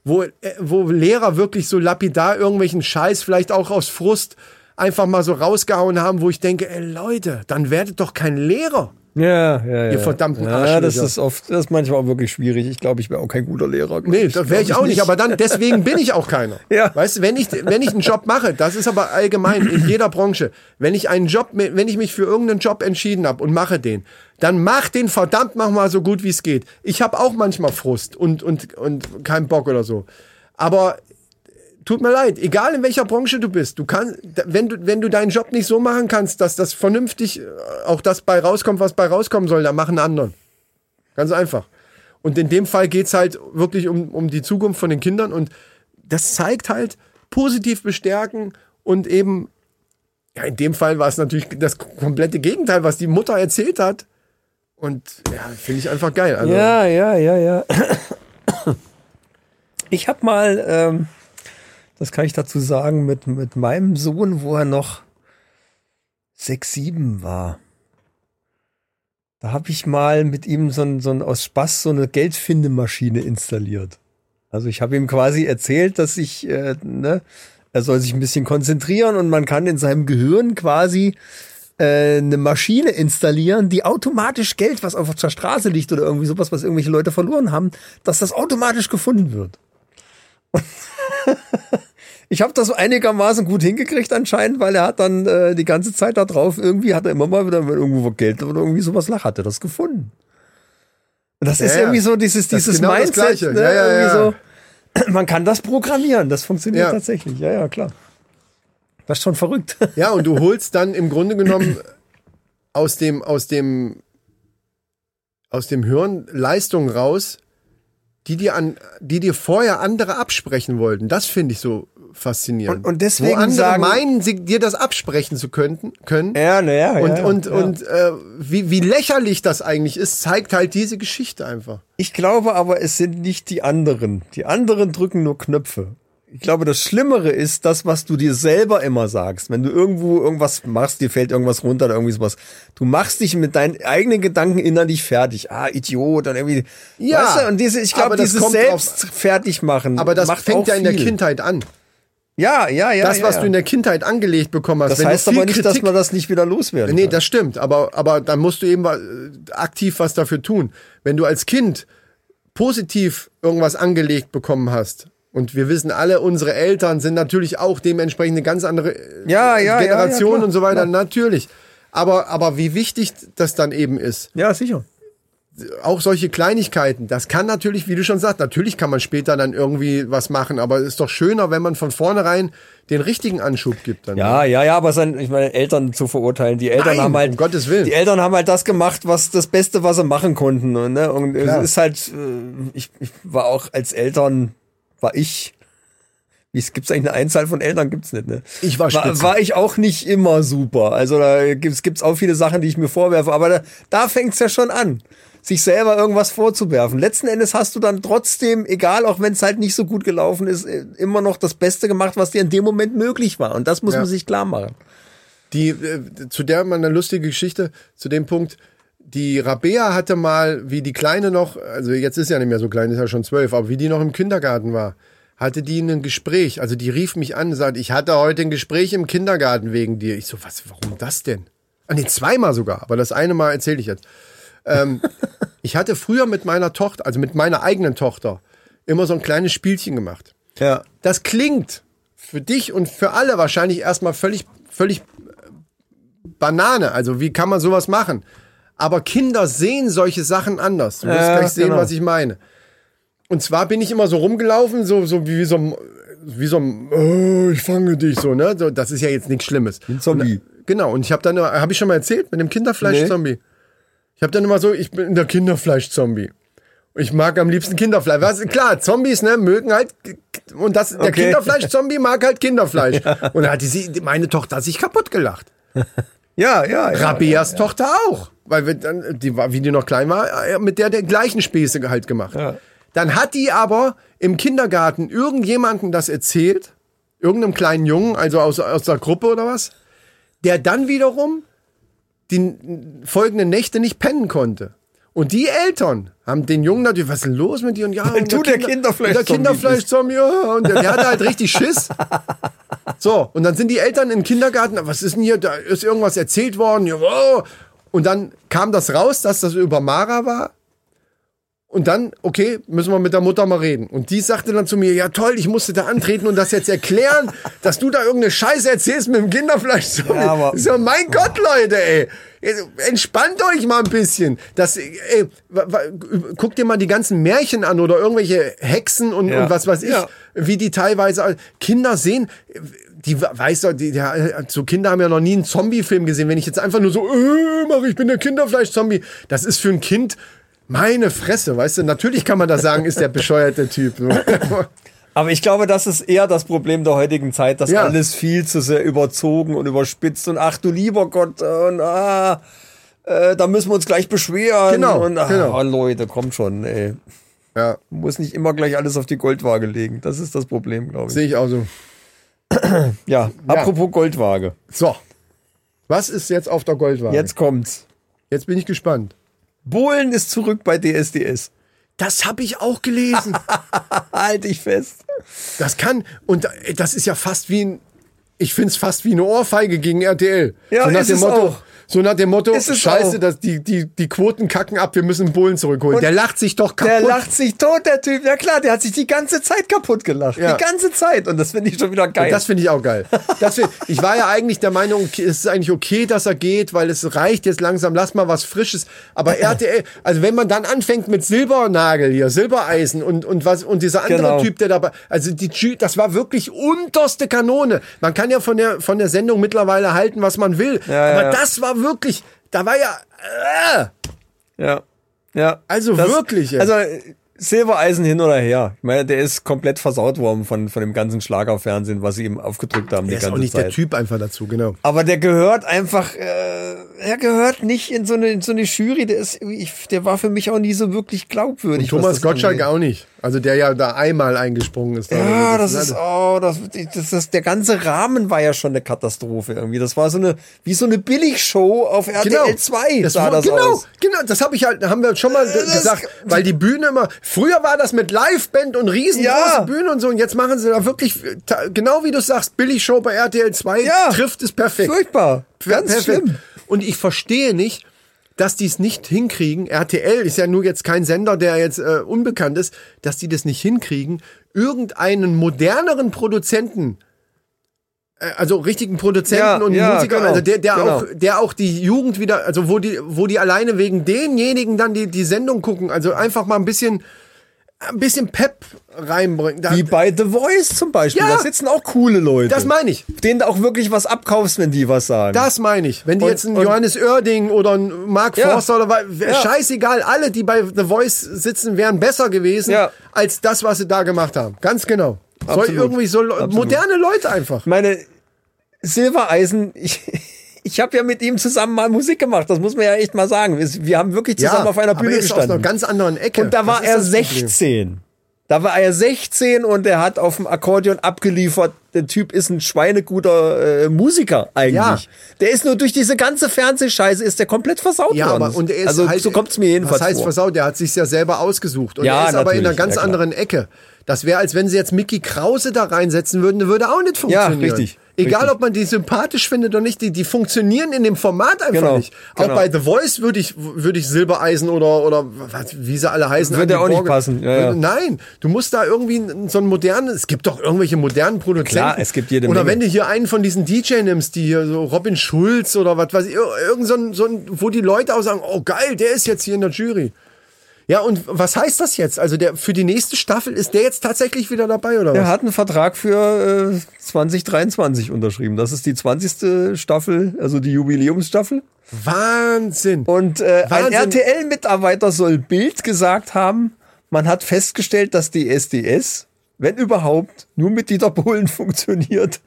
wo, äh, wo Lehrer wirklich so lapidar irgendwelchen Scheiß, vielleicht auch aus Frust, einfach mal so rausgehauen haben, wo ich denke, ey Leute, dann werdet doch kein Lehrer. Ja, ja, ja. Ihr verdammten Ja, das ist oft, das ist manchmal auch wirklich schwierig. Ich glaube, ich wäre auch kein guter Lehrer. Nee, das wäre ich auch nicht, aber dann, deswegen bin ich auch keiner. Ja. Weißt du, wenn ich, wenn ich einen Job mache, das ist aber allgemein in jeder Branche, wenn ich einen Job, wenn ich mich für irgendeinen Job entschieden habe und mache den, dann mach den verdammt mach mal so gut wie es geht. Ich habe auch manchmal Frust und, und, und keinen Bock oder so. Aber tut mir leid, egal in welcher Branche du bist, du kannst, wenn du, wenn du deinen Job nicht so machen kannst, dass das vernünftig äh, auch das bei rauskommt, was bei rauskommen soll, dann mach einen anderen. Ganz einfach. Und in dem Fall geht's halt wirklich um, um die Zukunft von den Kindern und das zeigt halt positiv bestärken und eben, ja, in dem Fall war es natürlich das komplette Gegenteil, was die Mutter erzählt hat. Und ja, finde ich einfach geil. Also, Ja, ja, ja, ja. Ich habe mal, ähm, das kann ich dazu sagen, mit, mit meinem Sohn, wo er noch sechs, sieben war. Da habe ich mal mit ihm so ein, so ein aus Spaß so eine Geldfindemaschine installiert. Also ich habe ihm quasi erzählt, dass ich, äh, ne, er soll sich ein bisschen konzentrieren und man kann in seinem Gehirn quasi äh, eine Maschine installieren, die automatisch Geld, was auf der Straße liegt oder irgendwie sowas, was irgendwelche Leute verloren haben, dass das automatisch gefunden wird. ich habe das so einigermaßen gut hingekriegt anscheinend, weil er hat dann äh, die ganze Zeit da drauf, irgendwie hat er immer mal wieder, wenn irgendwo Geld oder irgendwie sowas lag, hat er das gefunden. Und das Ja, ist ja. irgendwie so dieses, dieses genau Mindset, ne? Ja, so. Man kann das programmieren, das funktioniert tatsächlich. Ja, ja, klar. Das ist schon verrückt. Ja, und du holst dann im Grunde genommen aus dem, aus dem, aus dem Hirn Leistungen raus, die dir an, die dir vorher andere absprechen wollten. Das finde ich so faszinierend. Und- und deswegen Wo andere sagen- meinen, sie, dir das absprechen zu könnten, können. Ja, naja. und, ja, und, ja. und äh, wie, wie lächerlich das eigentlich ist, zeigt halt diese Geschichte einfach. Ich glaube aber, es sind nicht die anderen. Die anderen drücken nur Knöpfe. Ich glaube, das Schlimmere ist das, was du dir selber immer sagst. Wenn du irgendwo irgendwas machst, dir fällt irgendwas runter oder irgendwie sowas. Du machst dich mit deinen eigenen Gedanken innerlich fertig. Ah, Idiot. Und irgendwie. Ja, weißt du, und diese, ich glaube, dieses selbst fertig machen. Aber das fängt ja in der. Kindheit an. Ja, ja, ja. das, ja, was ja. du in der Kindheit angelegt bekommen hast. Das wenn heißt aber nicht, dass Kritik man das nicht wieder loswerden Nee, kann. das stimmt, aber, aber dann musst du eben aktiv was dafür tun. Wenn du als Kind positiv irgendwas angelegt bekommen hast, und wir wissen alle, unsere Eltern sind natürlich auch dementsprechend eine ganz andere äh, Ja, ja, ja, Generation ja, klar, und so weiter, klar. natürlich. Aber, aber wie wichtig das dann eben ist, ja, sicher. Auch solche Kleinigkeiten, das kann natürlich, wie du schon sagst, natürlich kann man später dann irgendwie was machen, aber es ist doch schöner, wenn man von vornherein den richtigen Anschub gibt. Dann, Ja, ja, ja, aber sein, ich meine, Eltern zu verurteilen. Die Eltern Nein, haben halt, um Gottes Willen. die Eltern haben halt das gemacht, was das Beste, was sie machen konnten. Und, ne? und Klar. es ist halt, äh, ich, ich war auch als Eltern, war ich, wie es gibt's eigentlich eine Einzahl von Eltern, gibt's nicht, ne? Ich war war, war ich auch nicht immer super. Also da gibt's gibt's auch viele Sachen, die ich mir vorwerfe, aber da, da fängt's ja schon an. Sich selber irgendwas vorzuwerfen. Letzten Endes hast du dann trotzdem, egal, auch wenn es halt nicht so gut gelaufen ist, äh, immer noch das Beste gemacht, was dir in dem Moment möglich war. Und das muss Ja. man sich klar machen. Die, äh, zu der mal eine lustige Geschichte, zu dem Punkt, die Rabea hatte mal, wie die Kleine noch, also jetzt ist ja nicht mehr so klein, ist ja schon zwölf, aber wie die noch im Kindergarten war, hatte die ein Gespräch. Also die rief mich an und sagt, ich hatte heute ein Gespräch im Kindergarten wegen dir. Ich so, was, warum das denn? Ah, nee, zweimal sogar, aber das eine Mal erzähle ich jetzt. Ähm, ich hatte früher mit meiner Tochter, also mit meiner eigenen Tochter, immer so ein kleines Spielchen gemacht. Ja. Das klingt für dich und für alle wahrscheinlich erstmal völlig, völlig äh, Banane. Also wie kann man sowas machen? Aber Kinder sehen solche Sachen anders. Du wirst Ja, gleich sehen, genau. was ich meine. Und zwar bin ich immer so rumgelaufen, so, so wie, wie so ein, wie so ein, oh, ich fange dich so, ne? So, das ist ja jetzt nichts Schlimmes. Ein Zombie. Und, genau. Und ich habe dann, habe ich schon mal erzählt, mit dem Kinderfleisch-Zombie. Ich habe dann immer so, ich bin der Kinderfleisch-Zombie. Ich mag am liebsten Kinderfleisch. Was, klar, Zombies, ne, mögen halt, und das, der Okay. Kinderfleisch-Zombie mag halt Kinderfleisch. Und da hat die, meine Tochter hat sich kaputt gelacht. Ja, ja, ja. Rabeas Tochter auch. Weil wir dann, die war, wie die noch klein war, äh, mit der der gleichen Späße halt gemacht. Ja. Dann hat die aber im Kindergarten irgendjemanden das erzählt, irgendeinem kleinen Jungen, also aus, aus der Gruppe oder was, der dann wiederum die folgenden Nächte nicht pennen konnte. Und die Eltern haben den Jungen natürlich, was ist denn los mit dir? Und ja, und du der Kinderfleischzombie Der Kinderfleischzombie, ja. Und der, der hatte halt richtig Schiss. So, und dann sind die Eltern im Kindergarten, was ist denn hier, da ist irgendwas erzählt worden, ja, wow. Und dann kam das raus, dass das über Mara war. Und dann, okay, müssen wir mit der Mutter mal reden. Und die sagte dann zu mir, ja toll, ich musste da antreten und das jetzt erklären, dass du da irgendeine Scheiße erzählst mit dem Kinderfleisch. So, Ja, so, mein Gott, Leute, ey. Entspannt euch mal ein bisschen. Das, ey, wa- wa- guck dir mal die ganzen Märchen an oder irgendwelche Hexen und, Ja. und was weiß ich, Ja. wie die teilweise Kinder sehen. Die weiß doch, die, die, so Kinder haben ja noch nie einen Zombie-Film gesehen. Wenn ich jetzt einfach nur so, äh, mach, ich bin der Kinderfleisch-Zombie, das ist für ein Kind meine Fresse, weißt du? Natürlich kann man da sagen, ist der bescheuerte Typ. Aber ich glaube, das ist eher das Problem der heutigen Zeit, dass Ja. alles viel zu sehr überzogen und überspitzt und ach du lieber Gott und ah, äh, da müssen wir uns gleich beschweren. Genau, und, ah, genau. Leute, kommt schon, ey. Ja, Muss nicht immer gleich alles auf die Goldwaage legen. Das ist das Problem, glaube ich. sehe ich auch so. Ja, apropos Goldwaage. So. Was ist jetzt auf der Goldwaage? Jetzt kommt's. Jetzt bin ich gespannt. Bohlen ist zurück bei DSDS. Das habe ich auch gelesen. Halt dich fest. Das kann, und äh, das ist ja fast wie ein, ich finde es fast wie eine Ohrfeige gegen RTL. Ja, so nach ist dem Motto, auch. So nach dem Motto, Ist es scheiße, dass die, die, die Quoten kacken ab, wir müssen Bullen zurückholen. Und der lacht sich doch kaputt. Der lacht sich tot, der Typ. Ja klar, der hat sich die ganze Zeit kaputt gelacht. Ja. Die ganze Zeit. Und das finde ich schon wieder geil. Das finde ich auch geil. Das find, ich war ja eigentlich der Meinung, es ist eigentlich okay, dass er geht, weil es reicht jetzt langsam, lass mal was Frisches. Aber RTL, also wenn man dann anfängt mit Silbernagel hier, Silbereisen und, und was, und dieser andere Genau. Typ, der dabei, also die, das war wirklich unterste Kanone. Man kann ja von der, von der Sendung mittlerweile halten, was man will. Ja, ja, aber ja. das war wirklich, da war ja, äh, Ja. Ja. Also wirklich, ey. Also Silbereisen hin oder her. Ich meine, der ist komplett versaut worden von, von dem ganzen Schlagerfernsehen, was sie ihm aufgedrückt haben die der ist ganze auch nicht Zeit. der Typ einfach dazu, genau. Aber der gehört einfach, äh, er gehört nicht in so eine, in so eine Jury. Der ist, ich, der war für mich auch nie so wirklich glaubwürdig. Thomas was das Gottschalk angeht. auch nicht. Also der ja da einmal eingesprungen ist. da. Ja, das ist, oh, das, das, das, der ganze Rahmen war ja schon eine Katastrophe irgendwie. Das war so eine, wie so eine Billigshow auf RTL 2 das sah war, das genau, aus. genau, das habe ich halt, haben wir schon mal das- gesagt, weil die Bühne immer, früher war das mit Liveband und riesengroße Ja. Bühne und so und jetzt machen sie da wirklich, genau wie du sagst, Billigshow bei RTL 2 Ja. trifft es perfekt. Furchtbar. Ganz Perfekt. schlimm. Und ich verstehe nicht, dass die es nicht hinkriegen. RTL ist ja nur jetzt kein Sender, der jetzt äh, unbekannt ist, dass die das nicht hinkriegen, irgendeinen moderneren Produzenten äh, also richtigen Produzenten Ja, und ja, Musiker, genau, also der, der genau. auch, der auch die Jugend wieder, also wo die, wo die alleine wegen denjenigen dann die, die Sendung gucken, also einfach mal ein bisschen, ein bisschen Pep reinbringen. Da, Wie bei The Voice zum Beispiel. Ja. Da sitzen auch coole Leute. das meine ich. denen du auch wirklich was abkaufst, wenn die was sagen. Das meine ich. Wenn die Und- jetzt einen und- Johannes Oerding oder einen Mark Ja. Forster oder was, Ja. scheißegal, alle, die bei The Voice sitzen, wären besser gewesen als das, was sie da gemacht haben. Ganz genau. Soll Absolut. irgendwie so Absolut. moderne Leute einfach. meine Silbereisen, ich, ich habe ja mit ihm zusammen mal Musik gemacht, das muss man ja echt mal sagen. Wir haben wirklich zusammen auf einer Bühne ist aus einer gestanden. ganz anderen Ecke. Und da war Das er das Problem. 16. Da war er 16 und er hat auf dem Akkordeon abgeliefert. Der Typ ist ein schweineguter äh, Musiker eigentlich. Ja. Der ist nur durch diese ganze Fernsehscheiße ist der komplett versaut Ja, worden. aber und er ist also halt, so kommt's mir jedenfalls Was heißt vor. versaut? Der hat sich ja selber ausgesucht und Ja, er ist aber in einer ganz ja, anderen Ecke. Das wäre, als wenn sie jetzt Mickey Krause da reinsetzen würden, würde auch nicht funktionieren. richtig, Egal, ob man die sympathisch findet oder nicht, die, die funktionieren in dem Format einfach Genau, nicht. Auch genau. bei The Voice würde ich, würde ich Silbereisen oder, oder was, wie sie alle heißen. Würde auch nicht Borge- passen, ja, ja. Nein, du musst da irgendwie so einen modernen, es gibt doch irgendwelche modernen Produzenten. Klar, es gibt jede Oder Menge. wenn du hier einen von diesen DJ nimmst, die hier so Robin Schulz oder was weiß ich, ir- irgend so ein, so ein, wo die Leute auch sagen, oh geil, der ist jetzt hier in der Jury. Ja, und was heißt das jetzt? Also der für die nächste Staffel ist der jetzt tatsächlich wieder dabei oder Er was? hat einen Vertrag für äh, 2023 unterschrieben. Das ist die 20. Staffel, also die Jubiläumsstaffel. Wahnsinn. Und äh, ein Wahnsinn. RTL-Mitarbeiter soll Bild gesagt haben, man hat festgestellt, dass die SDS, wenn überhaupt, nur mit Dieter Bohlen funktioniert.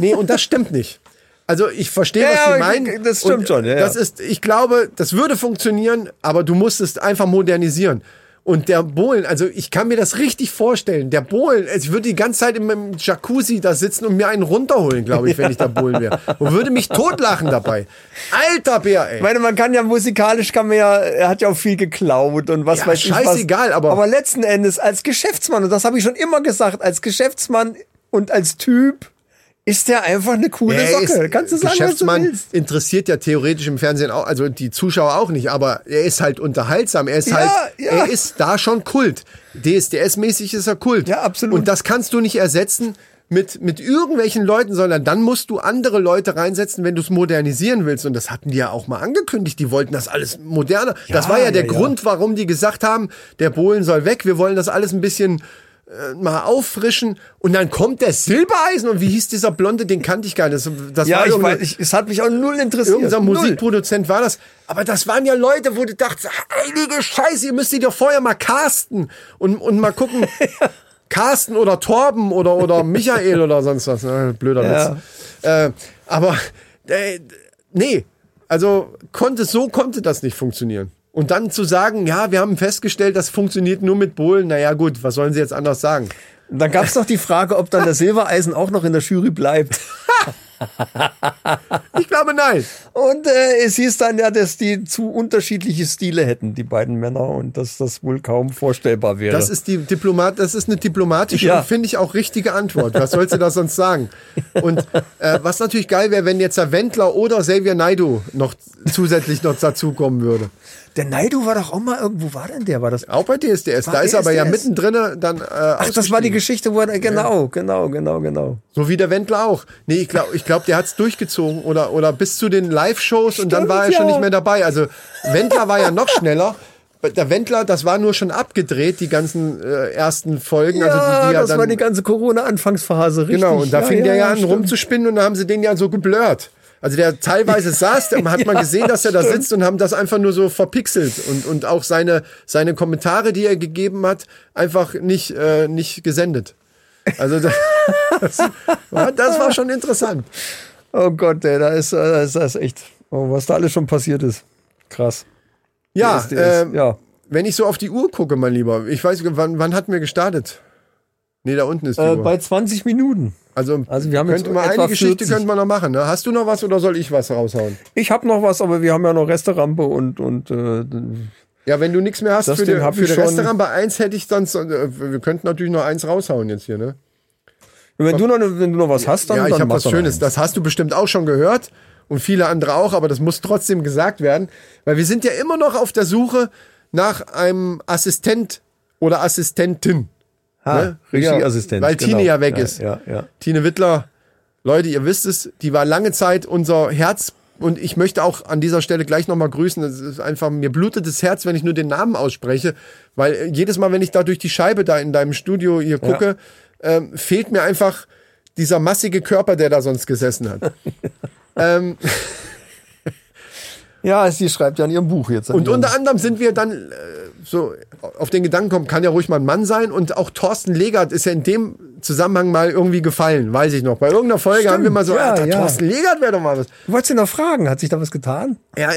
Nee, und das stimmt nicht. Also ich verstehe, Ja, was Sie meinen. das stimmt und schon, ja, Das ist, ich glaube, das würde funktionieren, aber du musst es einfach modernisieren. Und der Bohlen, also ich kann mir das richtig vorstellen. Der Bohlen, ich würde die ganze Zeit im, im Jacuzzi da sitzen und mir einen runterholen, glaube ich, wenn ich der Bohlen wäre. Und würde mich totlachen dabei. Alter Bär, ey. Ich meine, man kann ja musikalisch, kann man ja, er hat ja auch viel geklaut und was Ja, weiß ich was. scheißegal, aber- Aber letzten Endes als Geschäftsmann, und das habe ich schon immer gesagt, als Geschäftsmann und als Typ ist der einfach eine coole Er Socke. ist Kannst du sagen, was du willst. interessiert ja theoretisch im Fernsehen auch, also die Zuschauer auch nicht, aber er ist halt unterhaltsam. Er ist Ja, halt, ja. er ist da schon Kult. DSDS-mäßig ist er Kult. Ja, absolut. Und das kannst du nicht ersetzen mit, mit irgendwelchen Leuten, sondern dann musst du andere Leute reinsetzen, wenn du es modernisieren willst. Und das hatten die ja auch mal angekündigt. Die wollten das alles moderner. das war ja der ja, ja. Grund, warum die gesagt haben, der Bohlen soll weg. Wir wollen das alles ein bisschen äh, mal auffrischen. Und dann kommt der Silbereisen. Und wie hieß dieser Blonde? Den kannte ich gar nicht. Das, das Ja, war ich weiß, ich, es hat mich auch null interessiert. Null. Musikproduzent war das. Aber das waren ja Leute, wo du dachtest, heilige Scheiße, ihr müsst die doch vorher mal casten und, und mal gucken. Carsten oder Torben oder, oder Michael oder sonst was. Blöder Ja. Witz. Äh, aber äh, nee, also konnte so konnte das nicht funktionieren. Und dann zu sagen, ja, wir haben festgestellt, das funktioniert nur mit Bohlen, naja gut, was sollen sie jetzt anders sagen? Dann gab es doch die Frage, ob dann der Silbereisen auch noch in der Jury bleibt. Ich glaube nein. Und äh, es hieß dann ja, dass die zu unterschiedliche Stile hätten, die beiden Männer, und dass das wohl kaum vorstellbar wäre. Das ist die Diplomat, das ist eine diplomatische Ja. und finde ich auch richtige Antwort. Was sollst du da sonst sagen? Und äh, was natürlich geil wäre, wenn jetzt der Wendler oder Xavier Naidu noch zusätzlich noch dazukommen würde. der Naidu war doch auch mal irgendwo, war denn der? War das? Auch bei DSDS. War Da ist er aber ja DSDS. mittendrin dann. Äh, Ach, das war die Geschichte, wo er, genau, genau, genau, genau. So wie der Wendler auch. Nee, ich glaube, ich glaub, der hat's durchgezogen oder, oder bis zu den Live-Shows und dann war er schon ja. nicht mehr dabei. Also Wendler war ja noch schneller. Der Wendler, das war nur schon abgedreht, die ganzen äh, ersten Folgen. Ja, also die, die ja das dann, war die ganze Corona-Anfangsphase, richtig. Genau, und da ja, fing der ja an stimmt. rumzuspinnen und da haben sie den ja so geblurrt. Also der teilweise saß, da hat man gesehen, dass er da sitzt und haben das einfach nur so verpixelt und, und auch seine, seine Kommentare, die er gegeben hat, einfach nicht, äh, nicht gesendet. Also das, das, war, das war schon interessant. Oh Gott, ey, da ist, äh, da ist das echt, oh, was da alles schon passiert ist. Krass. Ja, ähm, ja. wenn ich so auf die Uhr gucke, mein Lieber, ich weiß, wann, wann hatten wir gestartet? Nee, da unten ist die Äh, Uhr. bei 20 Minuten. Also, also wir haben jetzt könnte man etwa eine Geschichte 40. könnte man noch machen. Ne? Hast du noch was oder soll ich was raushauen? Ich habe noch was, aber wir haben ja noch Resterampe und, und äh, Ja, wenn du nichts mehr hast Das für, die, hab für den. Restaurant, bei eins hätte ich sonst, äh, wir könnten natürlich noch eins raushauen jetzt hier, ne? wenn, du noch, wenn du noch was hast, dann ja, ich dann habe was Schönes. eins. Das hast du bestimmt auch schon gehört und viele andere auch, aber das muss trotzdem gesagt werden, weil wir sind ja immer noch auf der Suche nach einem Assistent oder Assistentin. Ha, ne? richtig Ja, Assistent. weil genau. Tine ja weg ja, ist. Ja, ja. Tine Wittler Leute, ihr wisst es, die war lange Zeit unser Herz. Und ich möchte auch an dieser Stelle gleich nochmal grüßen. Es ist einfach, mir blutet das Herz, wenn ich nur den Namen ausspreche. Weil äh, jedes Mal, wenn ich da durch die Scheibe da in deinem Studio hier gucke, ähm, fehlt mir einfach dieser massige Körper, der da sonst gesessen hat. ähm, Ja, sie schreibt ja in ihrem Buch jetzt. und unter anderem sind wir dann äh, so auf den Gedanken kommen, kann ja ruhig mal ein Mann sein. Und auch Thorsten Legert ist ja in dem Zusammenhang mal irgendwie gefallen, weiß ich noch. Bei irgendeiner Folge Stimmt, haben wir mal so, ja, Alter, ja. Thorsten Legert wäre doch mal was. Du wolltest ihn noch fragen, hat sich da was getan? Ja,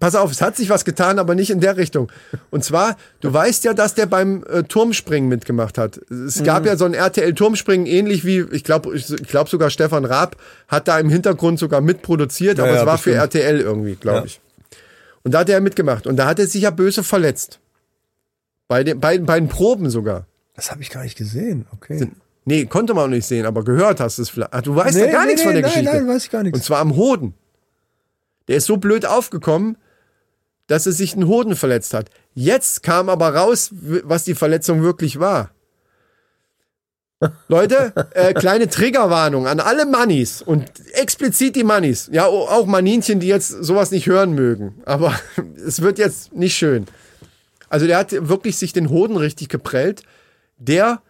pass auf, es hat sich was getan, aber nicht in der Richtung. Und zwar, du weißt ja, dass der beim äh, Turmspringen mitgemacht hat. Es gab ja so ein RTL-Turmspringen, ähnlich wie, ich glaube ich glaub sogar Stefan Raab hat da im Hintergrund sogar mitproduziert, aber ja, es war für bestimmt. RTL irgendwie, glaube Ja. ich. Und da hat er mitgemacht. Und da hat er sich ja böse verletzt. Bei den, bei, bei den Proben sogar. Das habe ich gar nicht gesehen. Okay. Nee, konnte man auch nicht sehen, aber gehört hast du es vielleicht. Ach, du weißt ja Nee, gar nee, nichts nee, von der nein, Geschichte. nein, weiß ich gar nichts. Und zwar am Hoden. Der ist so blöd aufgekommen, dass er sich einen Hoden verletzt hat. Jetzt kam aber raus, was die Verletzung wirklich war. Leute, äh, kleine Triggerwarnung an alle Mannis und explizit die Mannis. Ja, auch Maninchen, die jetzt sowas nicht hören mögen. Aber es wird jetzt nicht schön. Also der hat wirklich sich den Hoden richtig geprellt. Der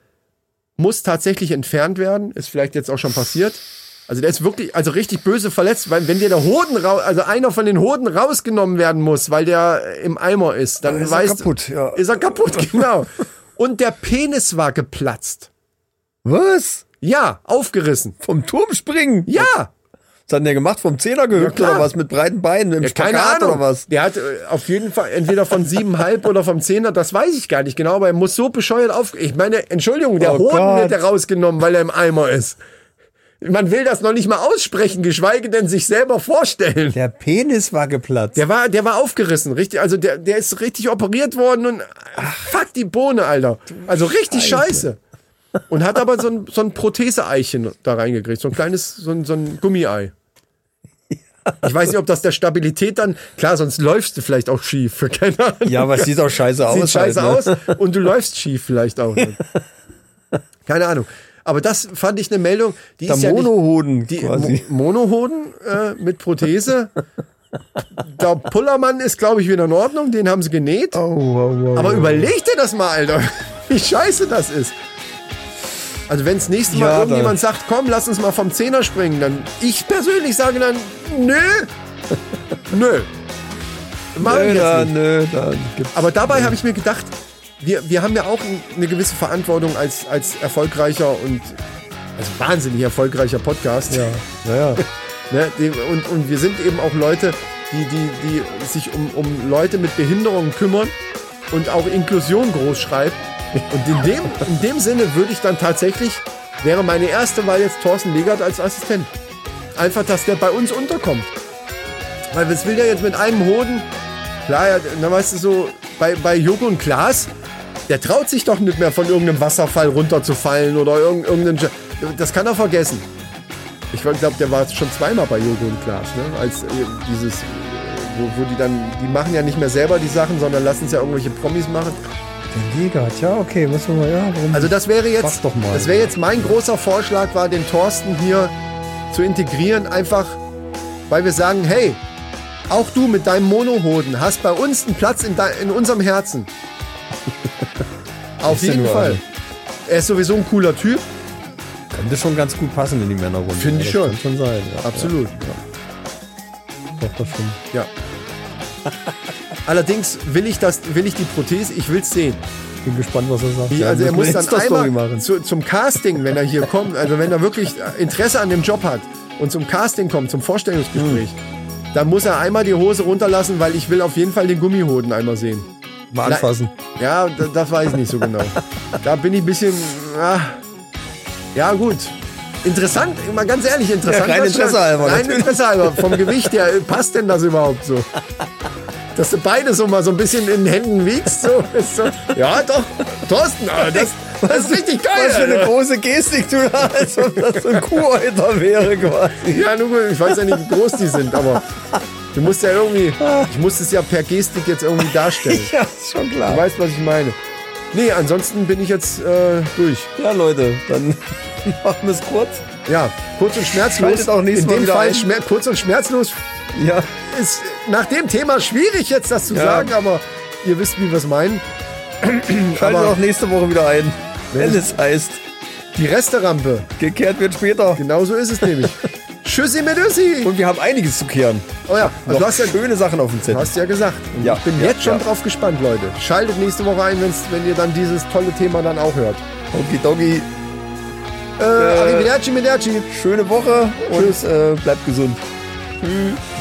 muss tatsächlich entfernt werden. Ist vielleicht jetzt auch schon passiert. Also der ist wirklich, also richtig böse verletzt, weil wenn dir der Hoden raus, also einer von den Hoden rausgenommen werden muss, weil der im Eimer ist, dann ist er weißt kaputt, ja. Ist er kaputt, genau. Und der Penis war geplatzt. Was? Ja, aufgerissen. Vom Turm springen? Ja, Was hat denn der gemacht? Vom Zehner gehüpft klar. oder was? Mit breiten Beinen im ja keine Spagat Ahnung. oder was? Der hat äh, auf jeden Fall entweder von siebenhalb oder vom Zehner, das weiß ich gar nicht genau, aber er muss so bescheuert auf. Ich meine, Entschuldigung, der Oh Hoden Gott. wird er rausgenommen, weil er im Eimer ist. Man will das noch nicht mal aussprechen, geschweige denn sich selber vorstellen. Der Penis war geplatzt. Der war, der war aufgerissen, richtig. Also der, der ist richtig operiert worden und ach, fuck die Bohne, Alter. Also richtig scheiße. Und hat aber so ein, so ein Prothese-Eichen da reingekriegt, so ein kleines, so ein, so ein Gummiei. Ich weiß nicht, ob das der Stabilität dann, klar, sonst läufst du vielleicht auch schief, keine Ahnung. ja, aber es sieht auch scheiße aus. Sieht scheiße halt, ne? aus und du läufst schief vielleicht auch. Keine Ahnung. Aber das fand ich eine Meldung, die Der ist ja nicht, Monohoden die quasi. Mo Monohoden äh, mit Prothese. Der Pullermann ist, glaube ich, wieder in Ordnung. Den haben sie genäht. Oh, wow, wow, Aber überleg dir das mal, Alter. Wie scheiße das ist. Also wenn das nächste Mal Ja, irgendjemand sagt, komm, lass uns mal vom Zehner springen, dann ich persönlich sage dann, nö, nö. Mach ich Nö, jetzt da, nicht. nö, da gibt's. Aber dabei habe ich mir gedacht, wir, wir haben ja auch ein- eine gewisse Verantwortung als, als erfolgreicher und also wahnsinnig erfolgreicher Podcast. Ja, naja. Ne? Und, und wir sind eben auch Leute, die, die, die sich um, um Leute mit Behinderungen kümmern und auch Inklusion groß schreiben. Und in dem, in dem Sinne würde ich dann tatsächlich, wäre meine erste Wahl jetzt Thorsten Legert als Assistent. Einfach, dass der bei uns unterkommt. Weil was will der jetzt mit einem Hoden? Klar, ja, na weißt du so, bei, bei Joko und Klaas, der traut sich doch nicht mehr von irgendeinem Wasserfall runterzufallen oder irgend, irgendeinem. Das kann er vergessen. Ich glaube, der war schon zweimal bei Joko und Klaas, ne? Als äh, dieses, äh, wo, wo die dann, die machen ja nicht mehr selber die Sachen, sondern lassen es ja irgendwelche Promis machen. Der Legert, ja, okay, müssen wir mal, ja, warum? Also das wäre jetzt, doch mal. das wäre jetzt mein großer Vorschlag, war den Thorsten hier zu integrieren, einfach, weil wir sagen, hey, auch du mit deinem Monohoden hast bei uns einen Platz in, in unserem Herzen. Auf ja jeden Fall. eine. Er ist sowieso ein cooler Typ, könnte schon ganz gut passen in die Männerrunde. Finde ich Ja, schon. Kann schon sein, ja. absolut. Ja, doch, das stimmt. Ja. Allerdings will ich das, will ich die Prothese, ich will es sehen. Bin gespannt, was er sagt. Wie, Ja, also er müssen muss dann einmal machen. zu, zum Casting, wenn er hier kommt, also wenn er wirklich Interesse an dem Job hat und zum Casting kommt, zum Vorstellungsgespräch, Hm. dann muss er einmal die Hose runterlassen, weil ich will auf jeden Fall den Gummihoden einmal sehen. Mal anfassen. Ja, das, das weiß ich nicht so genau. Da bin ich ein bisschen. Ah, ja, gut. Interessant, mal ganz ehrlich, interessant. Ja, rein. Interesse halber, Rein. Interesse halber. Vom Gewicht her, passt denn das überhaupt so? Dass du beide so mal so ein bisschen in den Händen wiegst. So, so. Ja, doch. Thorsten, ah, das, das ist richtig geil. Was für eine große Gestik du da, als ob das so ein Kuhäuter wäre quasi. Ja, nur, ich weiß ja nicht, wie groß die sind, aber du musst ja irgendwie. Ich muss es ja per Gestik jetzt irgendwie darstellen. Ja, ist schon Du klar. weißt, was ich meine. Nee, ansonsten bin ich jetzt äh, durch. Ja, Leute, dann machen wir es kurz. Ja, kurz und schmerzlos. Schaltet auch nächstes In Mal dem wieder Fall schmer kurz und schmerzlos Ja. ist nach dem Thema schwierig jetzt das zu Ja. sagen, aber ihr wisst, wie wir es meinen. Schaltet Aber- auch nächste Woche wieder ein. Wenn Wenn- es heißt, Die Resterampe. gekehrt wird später. Genau so ist es nämlich. Tschüssi mit Üssi. Und wir haben einiges zu kehren. Oh ja, also du hast ja, schöne Sachen auf dem du Zettel. hast ja gesagt. Und Ja, ich bin ja, jetzt schon ja. drauf gespannt, Leute. Schaltet nächste Woche ein, wenn ihr dann dieses tolle Thema dann auch hört. Okidoki. Äh, Arrivederci, Mederci. Schöne Woche und äh, bleibt gesund. Tschüss.